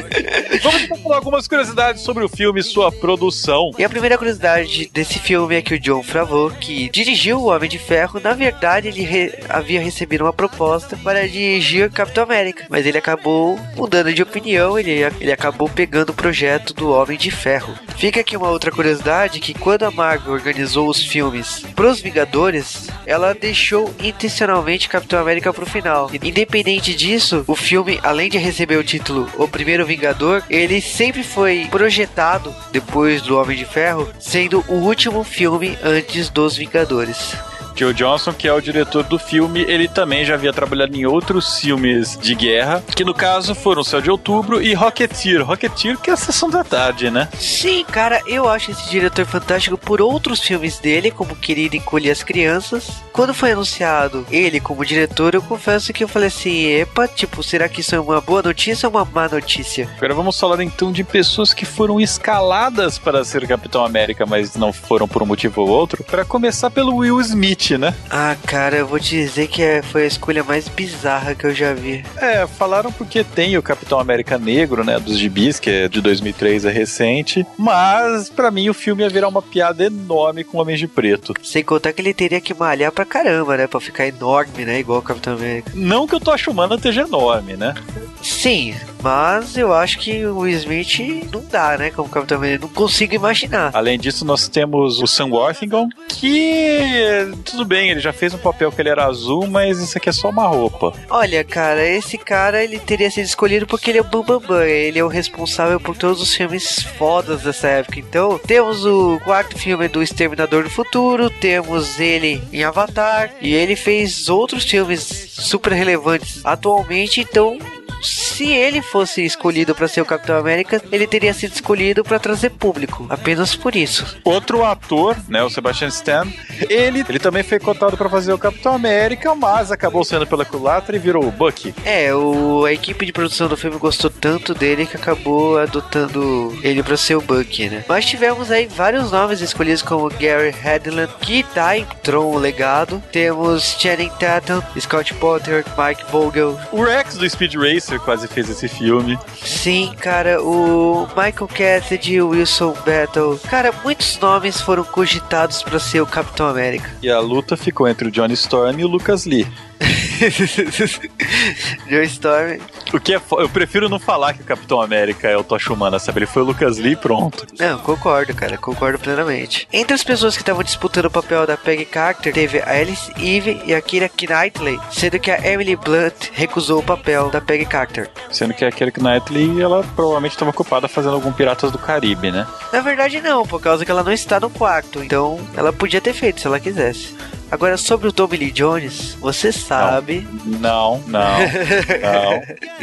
vamos então falar algumas curiosidades sobre o filme e sua produção. E a primeira curiosidade desse filme é que o John Favreau, que dirigiu o Homem de Ferro, na verdade ele re- havia recebido uma proposta para dirigir Capitão América, mas ele acabou mudando de opinião, ele, ele acabou pegando o projeto do Homem de Ferro. Fica aqui uma outra curiosidade que quando a Marvel organizou os filmes pros Vingadores, ela deixou intencionalmente Capitão América pro final. Independente disso, o filme, além de receber o título O Primeiro Vingador, ele sempre foi projetado depois do Homem de Ferro, sendo o último filme antes dos Vingadores. Joe Johnson, que é o diretor do filme, ele também já havia trabalhado em outros filmes de guerra, que no caso foram Céu de Outubro e Rocketeer. Rocketeer que é a sessão da tarde, né? Sim, cara, eu acho esse diretor fantástico por outros filmes dele, como Querido Encolher as Crianças. Quando foi anunciado ele como diretor, eu confesso que eu falei assim: epa, tipo, será que isso é uma boa notícia ou uma má notícia? Agora vamos falar então de pessoas que foram escaladas para ser Capitão América, mas não foram por um motivo ou outro. Para começar pelo Will Smith, né? Ah, cara, eu vou te dizer que é- foi a escolha mais bizarra que eu já vi. É, falaram porque tem o Capitão América Negro, né, dos gibis, que é de 2003, é recente, mas pra mim o filme ia virar uma piada enorme com Homens de Preto. Sem contar que ele teria que malhar pra caramba, né? Pra ficar enorme, né? Igual o Capitão América. Não que o Tocha Humana esteja enorme, né? Sim, Mas eu acho que o Smith não dá, né? Como Capitão América. Não consigo imaginar. Além disso, nós temos o Sam Worthington, que tudo bem, ele já fez um papel que ele era azul, mas isso aqui é só uma roupa. Olha, cara, esse cara ele teria sido escolhido porque ele é o Bambambam. Bam, Bam. Ele é o responsável por todos os filmes fodas dessa época. Então, temos o quarto filme do Exterminador do Futuro, temos ele em Avatar, e ele fez outros filmes super relevantes atualmente, então se ele fosse escolhido para ser o Capitão América, ele teria sido escolhido para trazer público, apenas por isso. Outro ator, né, o Sebastian Stan, ele, ele também foi cotado para fazer o Capitão América, mas acabou sendo pela culatra e virou o Bucky. É, o, a equipe de produção do filme gostou tanto dele que acabou adotando ele para ser o Bucky, né? Mas tivemos aí vários nomes escolhidos como Gary Hedlund, que tá em Tron o legado. Temos Channing Tatum, Scott Potter, Mike Vogel. O Rex do Speed Racer quase fez esse filme. Sim, cara, o Michael Cassidy, o Wilson Battle. Cara, muitos nomes foram cogitados para ser o Capitão América. E a luta ficou entre o Johnny Storm e o Lucas Lee. Joe Storm. O que é Eu prefiro não falar que o Capitão América é o Tocha Humana, sabe? Ele foi o Lucas Lee e pronto. Não, concordo, cara, concordo plenamente. Entre as pessoas que estavam disputando o papel da Peggy Carter, teve a Alice Eve e a Kira Knightley, sendo que a Emily Blunt recusou o papel da Peggy Carter. Sendo que aquele Knightley, ela provavelmente estava ocupada fazendo algum Piratas do Caribe, né? Na verdade, não, por causa que ela não está no quarto, então ela podia ter feito se ela quisesse. Agora, sobre o Tommy Lee Jones, você sabe. Não, não, não, não.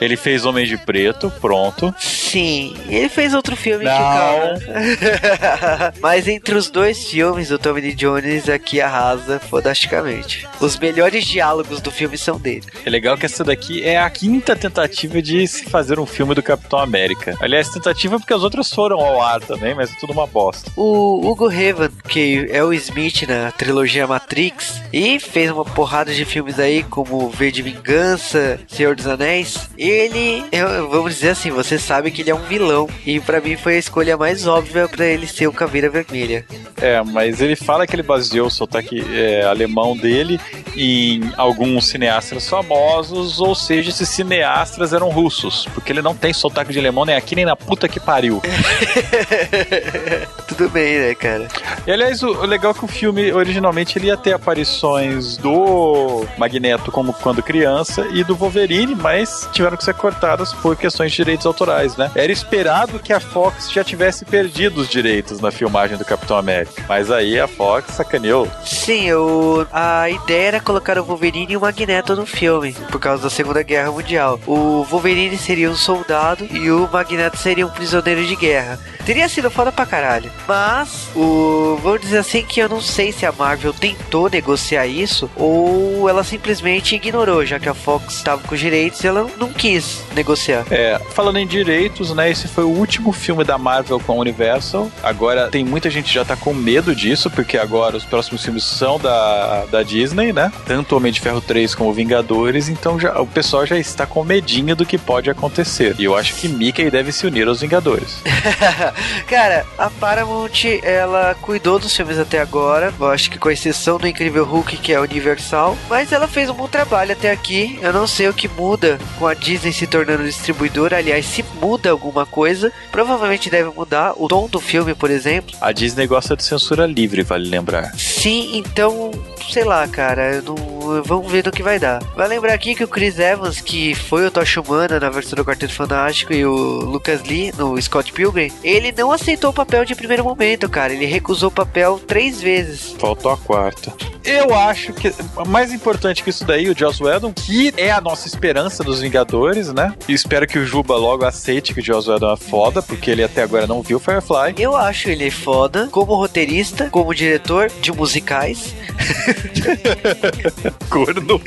Ele fez Homem de Preto, pronto. Sim, ele fez outro filme Não. que, cara. Mas entre os dois filmes, o Tommy Lee Jones aqui arrasa fodasticamente. Os melhores diálogos do filme são dele. É legal que essa daqui é a quinta tentativa de se fazer um filme do Capitão América. Aliás, tentativa porque as outras foram ao ar também, mas é tudo uma bosta. O Hugo Revan, que é o Smith na trilogia Matrix, e fez uma porrada de filmes aí, como V de Vingança, Senhor dos Anéis. Ele, eu- vamos dizer assim, você sabe que ele é um vilão, e pra mim foi a escolha mais óbvia pra ele ser o Caveira Vermelha. É, mas ele fala que ele baseou o sotaque é, alemão dele em alguns cineastas famosos, ou seja, esses cineastas eram russos, porque ele não tem sotaque de alemão nem aqui nem na puta que pariu. Tudo bem, né, cara? E aliás, o, o legal é que o filme originalmente ele ia ter aparições do Magneto como quando criança e do Wolverine, mas tiveram que ser cortadas por questões de direitos autorais, né? Era esperado que a Fox já tivesse perdido os direitos na filmagem do Capitão América, mas aí a Fox sacaneou. Sim, eu, a ideia era colocar o Wolverine e o Magneto no filme, por causa da Segunda Guerra Mundial. O Wolverine seria um soldado e o Magneto seria um prisioneiro de guerra. Teria sido foda pra caralho. Mas, o, vamos dizer assim que eu não sei se a Marvel tentou negociar isso ou ela simplesmente ignorou, já que a Fox estava com os direitos e ela não quis negociar. É, falando em direitos, né? Esse foi o último filme da Marvel com a Universal. Agora tem muita gente já tá com medo disso, porque agora os próximos filmes são da, da Disney, né? Tanto Homem de Ferro 3 como Vingadores, então já, o pessoal já está com medinho do que pode acontecer. E eu acho que Mickey deve se unir aos Vingadores. Cara, a Paramount, ela cuidou dos filmes até agora. Eu acho que com exceção do Incrível Hulk, que é Universal. Mas ela fez um bom trabalho até aqui. Eu não sei o que muda com a Disney se tornando distribuidora. Aliás, se muda alguma coisa, provavelmente deve mudar o tom do filme, por exemplo. A Disney gosta de censura livre, vale lembrar. Sim, então, sei lá, cara, não- vamos ver no que vai dar. Vai lembrar aqui que o Chris Evans, que foi o Tocha Humana na versão do Quarteto Fantástico, e o Lucas Lee no Scott Pilgrim, ele não aceitou o papel de primeiro momento, cara. Ele recusou o papel três vezes. Faltou a quarta. Eu acho que mais importante que isso daí, o Joss Whedon, que é a nossa esperança dos Vingadores, né? E espero que o Juba logo aceite que o Joss Whedon é foda, porque ele até agora não viu Firefly. Eu acho ele foda como roteirista, como diretor de musicais. Corno.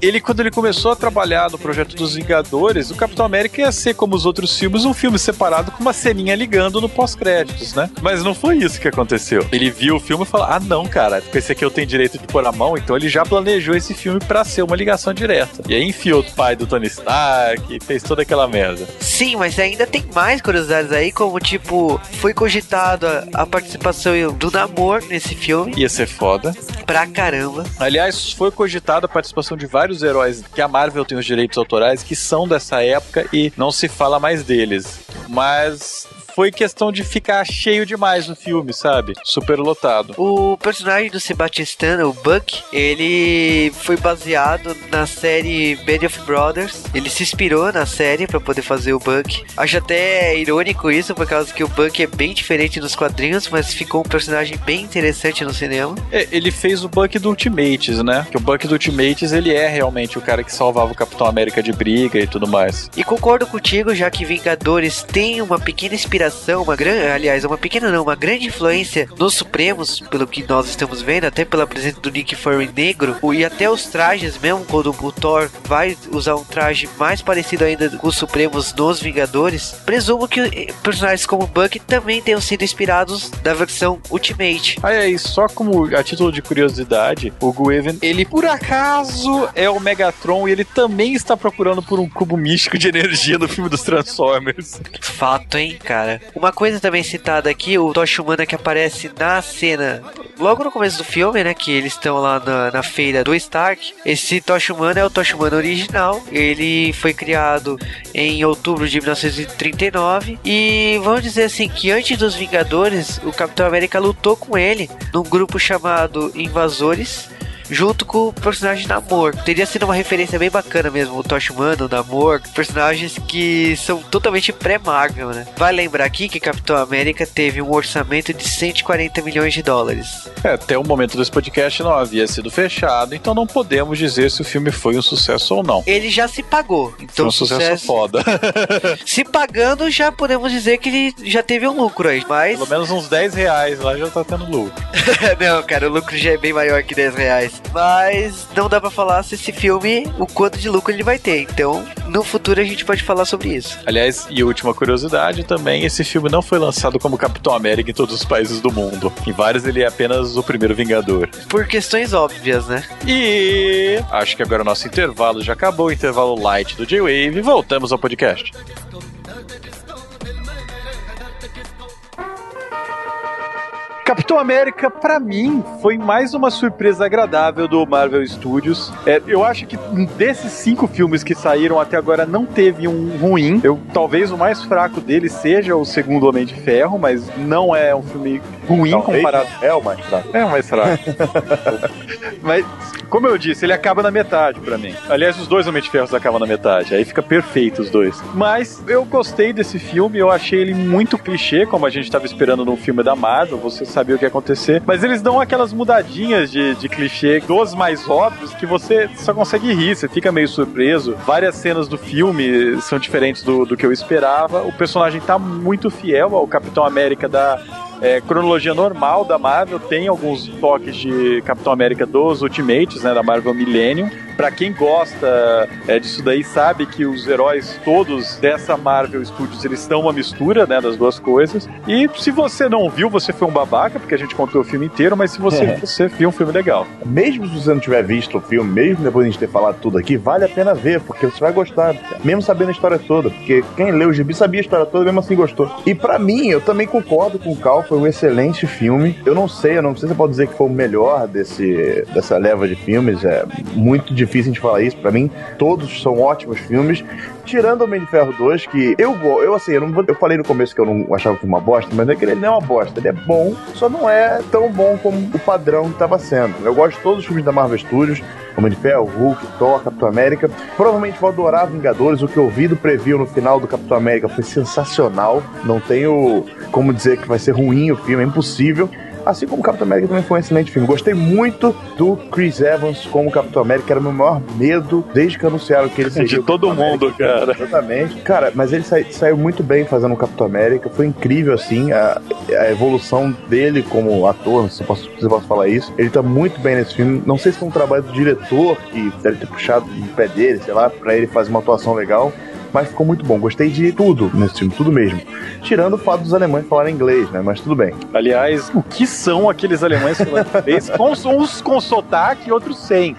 ele, quando ele começou a trabalhar no projeto dos Vingadores, o Capitão América ia ser, como os outros filmes, um filme separado com uma ceninha ligando no pós-créditos, né? Mas não foi isso que aconteceu. Ele viu o filme e falou: ah, não, cara, com esse aqui eu tenho direito de pôr a mão, então ele já planejou esse filme para ser uma ligação direta. E aí enfiou o pai do Tony Stark, fez toda aquela merda. Sim, mas ainda tem mais curiosidades aí, como tipo, foi cogitado a, a participação do Namor nesse filme. Ia ser foda. Pra caramba. Aliás, foi cogitada a participação de vários heróis que a Marvel tem os direitos autorais que são dessa época e não se fala mais deles. Mas foi questão de ficar cheio demais no filme, sabe? Super lotado. O personagem do Sebastian, o Buck, ele foi baseado na série Band of Brothers. Ele se inspirou na série para poder fazer o Buck. Acho até irônico isso, por causa que o Buck é bem diferente nos quadrinhos, mas ficou um personagem bem interessante no cinema. É, ele fez o Buck do Ultimates, né? Que o Buck do Ultimates, ele é realmente o cara que salvava o Capitão América de briga e tudo mais. E concordo contigo, já que Vingadores tem uma pequena inspiração uma grande, aliás, uma pequena não, uma grande influência nos Supremos, pelo que nós estamos vendo, até pela presença do Nick Fury negro, e até os trajes mesmo, quando o Thor vai usar um traje mais parecido ainda com os Supremos nos Vingadores, presumo que eh, personagens como Buck também tenham sido inspirados da versão Ultimate. É, e só como a título de curiosidade, o Gueven, ele por acaso é o Megatron e ele também está procurando por um cubo místico de energia no filme dos Transformers. Fato, hein, cara. Uma coisa também citada aqui, o Tocha Humana que aparece na cena, logo no começo do filme, né? Que eles estão lá na, na, feira do Stark. Esse Tocha Humana é o Tocha Humana original. Ele foi criado em outubro de 1939. E vamos dizer assim que antes dos Vingadores, o Capitão América lutou com ele num grupo chamado Invasores junto com o personagem Namor. Teria sido uma referência bem bacana mesmo, o Tosh Humano, o Namor, personagens que são totalmente pré-Marvel, né? Vai lembrar aqui que Capitão América teve um orçamento de 140 milhões de dólares. É, até o momento desse podcast não havia sido fechado, então não podemos dizer se o filme foi um sucesso ou não. Ele já se pagou. Então foi um sucesso, sucesso foda. se pagando, já podemos dizer que ele já teve um lucro aí, mas... Pelo menos uns 10 reais lá já tá tendo lucro. não, cara, o lucro já é bem maior que 10 reais. Mas não dá para falar se esse filme, o quanto de lucro ele vai ter. Então, no futuro a gente pode falar sobre isso. Aliás, e última curiosidade também, esse filme não foi lançado como Capitão América em todos os países do mundo. Em vários ele é apenas o primeiro Vingador. Por questões óbvias, né? E acho que agora o nosso intervalo já acabou, o intervalo light do J-Wave. Voltamos ao podcast. Capitão América, para mim, foi mais uma surpresa agradável do Marvel Studios. É, eu acho que desses cinco filmes que saíram até agora, não teve um ruim. Eu, talvez o mais fraco dele seja o segundo Homem de Ferro, mas não é um filme ruim comparado. É o mais fraco. É o mais fraco. mas, como eu disse, ele acaba na metade para mim. Aliás, os dois Homem de Ferros acabam na metade. Aí fica perfeito os dois. Mas eu gostei desse filme, eu achei ele muito clichê, como a gente estava esperando num filme da Marvel. Você sabia que ia acontecer. Mas eles dão aquelas mudadinhas de, de clichê dos mais óbvios que você só consegue rir, você fica meio surpreso. Várias cenas do filme são diferentes do, do que eu esperava. O personagem tá muito fiel ao Capitão América da é, cronologia normal da Marvel, tem alguns toques de Capitão América dos Ultimates, né, da Marvel Millennium. Para quem gosta é, disso daí, sabe que os heróis todos dessa Marvel Studios, eles estão uma mistura, né, das duas coisas. E se você não viu, você foi um babaca, porque a gente contou o filme inteiro, mas se você, é. você viu um filme legal. Mesmo se você não tiver visto o filme, mesmo depois de a gente ter falado tudo aqui, vale a pena ver, porque você vai gostar, mesmo sabendo a história toda, porque quem leu o gibi sabia a história toda, mesmo assim gostou. E para mim, eu também concordo com o Cal, foi um excelente filme. Eu não sei, eu não sei se você pode dizer que foi o melhor desse, dessa leva de filmes. É muito difícil de falar isso. para mim, todos são ótimos filmes. Tirando o Homem de Ferro 2, que eu eu assim, eu, não, eu falei no começo que eu não achava que foi uma bosta, mas é que ele não é uma bosta, ele é bom, só não é tão bom como o padrão que estava sendo. Eu gosto de todos os filmes da Marvel Studios, Homem de Ferro, Hulk, Thor, Capitão América. Provavelmente vou adorar Vingadores, o que eu vi do preview no final do Capitão América foi sensacional. Não tenho como dizer que vai ser ruim o filme, é impossível. Assim como Capitão América também foi um excelente filme. Gostei muito do Chris Evans como Capitão América, era o meu maior medo desde que anunciaram que ele seria. De todo mundo, cara. Exatamente. Cara, mas ele sa saiu muito bem fazendo o Capitão América, foi incrível, assim, a, a evolução dele como ator, não sei se posso, se posso falar isso. Ele tá muito bem nesse filme. Não sei se foi um trabalho do diretor que deve ter puxado o pé dele, sei lá, pra ele fazer uma atuação legal mas ficou muito bom. Gostei de tudo nesse filme, tudo mesmo. Tirando o fato dos alemães falarem inglês, né? Mas tudo bem. Aliás, o que são aqueles alemães falando inglês? Uns com sotaque e outros sem.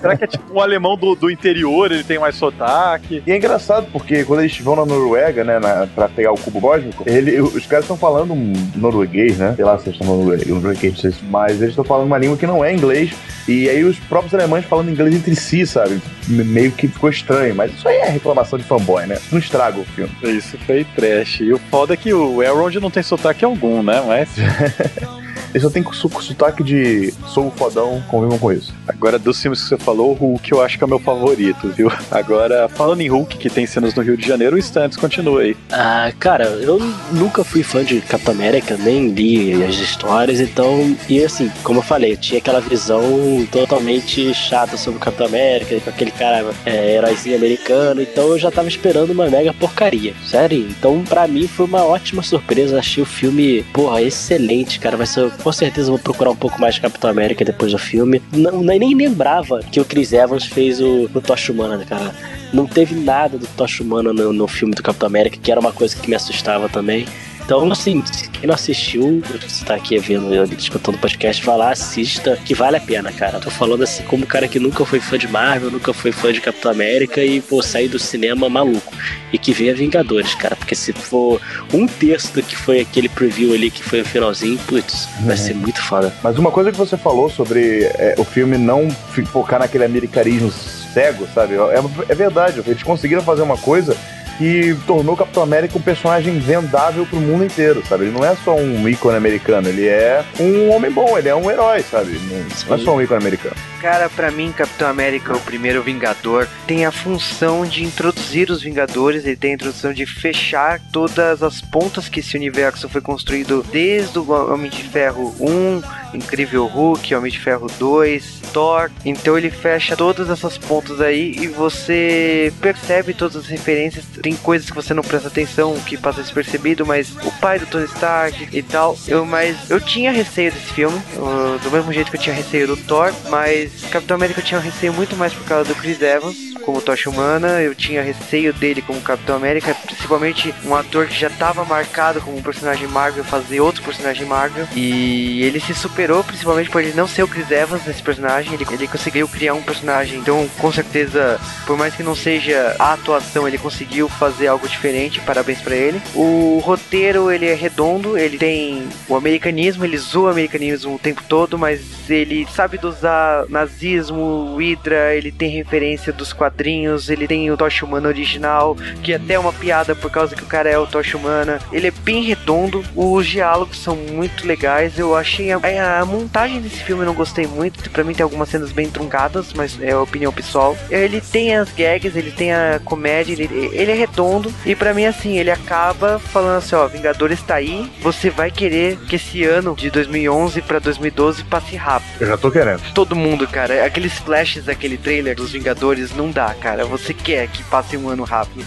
Será que é tipo um alemão do, do interior, ele tem mais sotaque? E é engraçado porque quando eles vão na Noruega, né, na, pra pegar o cubo cósmico, ele, os caras estão falando norueguês, né? Sei lá se eles estão falando norueguês, mas eles estão falando uma língua que não é inglês. E aí os próprios alemães falando inglês entre si, sabe? Meio que ficou estranho, mas isso aí é reclamação de fanboy, né? Não estraga o filme. Isso foi trash. E o foda é que o Elrond não tem sotaque algum, né? Mas. Ele só tem sotaque de sou fodão, convivam com isso. Agora, dos filmes que você falou, o Hulk eu acho que é o meu favorito, viu? Agora, falando em Hulk, que tem cenas no Rio de Janeiro, o Stantes continua aí. Ah, cara, eu nunca fui fã de Capitão América, nem li as histórias, então, e assim, como eu falei, eu tinha aquela visão totalmente chata sobre o Capitão América, com aquele cara é, heróizinho americano, então eu já tava esperando uma mega porcaria, sério. Então, pra mim, foi uma ótima surpresa, achei o filme, porra, excelente, cara, vai ser com certeza vou procurar um pouco mais de Capitão América depois do filme. Não, nem lembrava que o Chris Evans fez o, o Tocha Humana, cara. Não teve nada do Tocha Humana no, no filme do Capitão América, que era uma coisa que me assustava também. Então, assim, quem não assistiu, você tá aqui vendo, escutando o podcast, vai lá, assista, que vale a pena, cara. Tô falando assim como um cara que nunca foi fã de Marvel, nunca foi fã de Capitão América e, pô, sair do cinema maluco. E que venha Vingadores, cara. Porque se for um terço do que foi aquele preview ali, que foi o finalzinho, putz, uhum. vai ser muito foda. Mas uma coisa que você falou sobre é, o filme não focar naquele americanismo cego, sabe? É, é verdade, eles conseguiram fazer uma coisa que tornou o Capitão América um personagem vendável pro mundo inteiro, sabe? Ele não é só um ícone americano, ele é um homem bom, ele é um herói, sabe? Não, é só um ícone americano. Cara, para mim, Capitão América, o primeiro Vingador, tem a função de introduzir os Vingadores, ele tem a introdução de fechar todas as pontas que esse universo foi construído desde o Homem de Ferro 1, Incrível Hulk, Homem de Ferro 2, Thor. Então ele fecha todas essas pontas aí e você percebe todas as referências tem coisas que você não presta atenção, que passa despercebido, mas o pai do Tony Stark e tal, eu mas eu tinha receio desse filme, uh, do mesmo jeito que eu tinha receio do Thor, mas Capitão América eu tinha receio muito mais por causa do Chris Evans, como Tocha Humana, eu tinha receio dele como Capitão América, principalmente um ator que já estava marcado como um personagem Marvel fazer outro personagem Marvel, e ele se superou principalmente por ele não ser o Chris Evans nesse personagem, ele, ele conseguiu criar um personagem, então com certeza, por mais que não seja a atuação, ele conseguiu fazer algo diferente, parabéns para ele. O roteiro ele é redondo, ele tem o americanismo, ele zoa o americanismo o tempo todo, mas ele sabe dosar nazismo, Hydra, ele tem referência dos quadrinhos, ele tem o Tocha Humana original, que é até é uma piada por causa que o cara é o Tocha Humana. Ele é bem redondo, os diálogos são muito legais, eu achei a, a montagem desse filme eu não gostei muito, para mim tem algumas cenas bem truncadas, mas é opinião pessoal. Ele tem as gags, ele tem a comédia, ele, ele é redondo. E para mim, assim, ele acaba falando assim: ó, Vingadores tá aí, você vai querer que esse ano de 2011 para 2012 passe rápido. Eu já tô querendo. Todo mundo, cara, aqueles flashes daquele trailer dos Vingadores não dá, cara. Você quer que passe um ano rápido.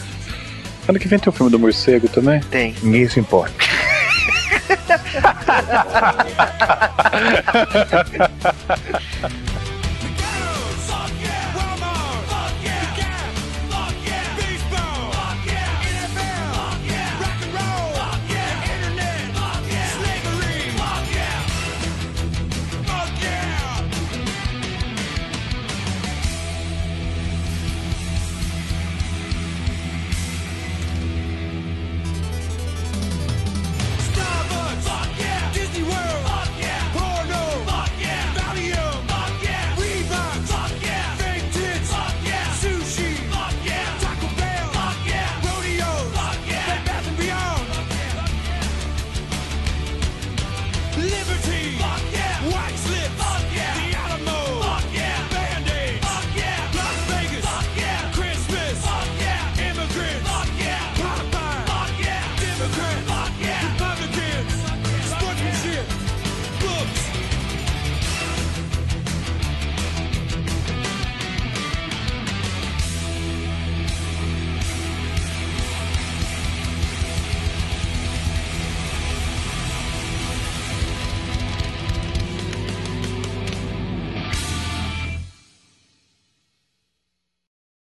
Ano que vem tem o filme do morcego também? Tem. Ninguém se importa.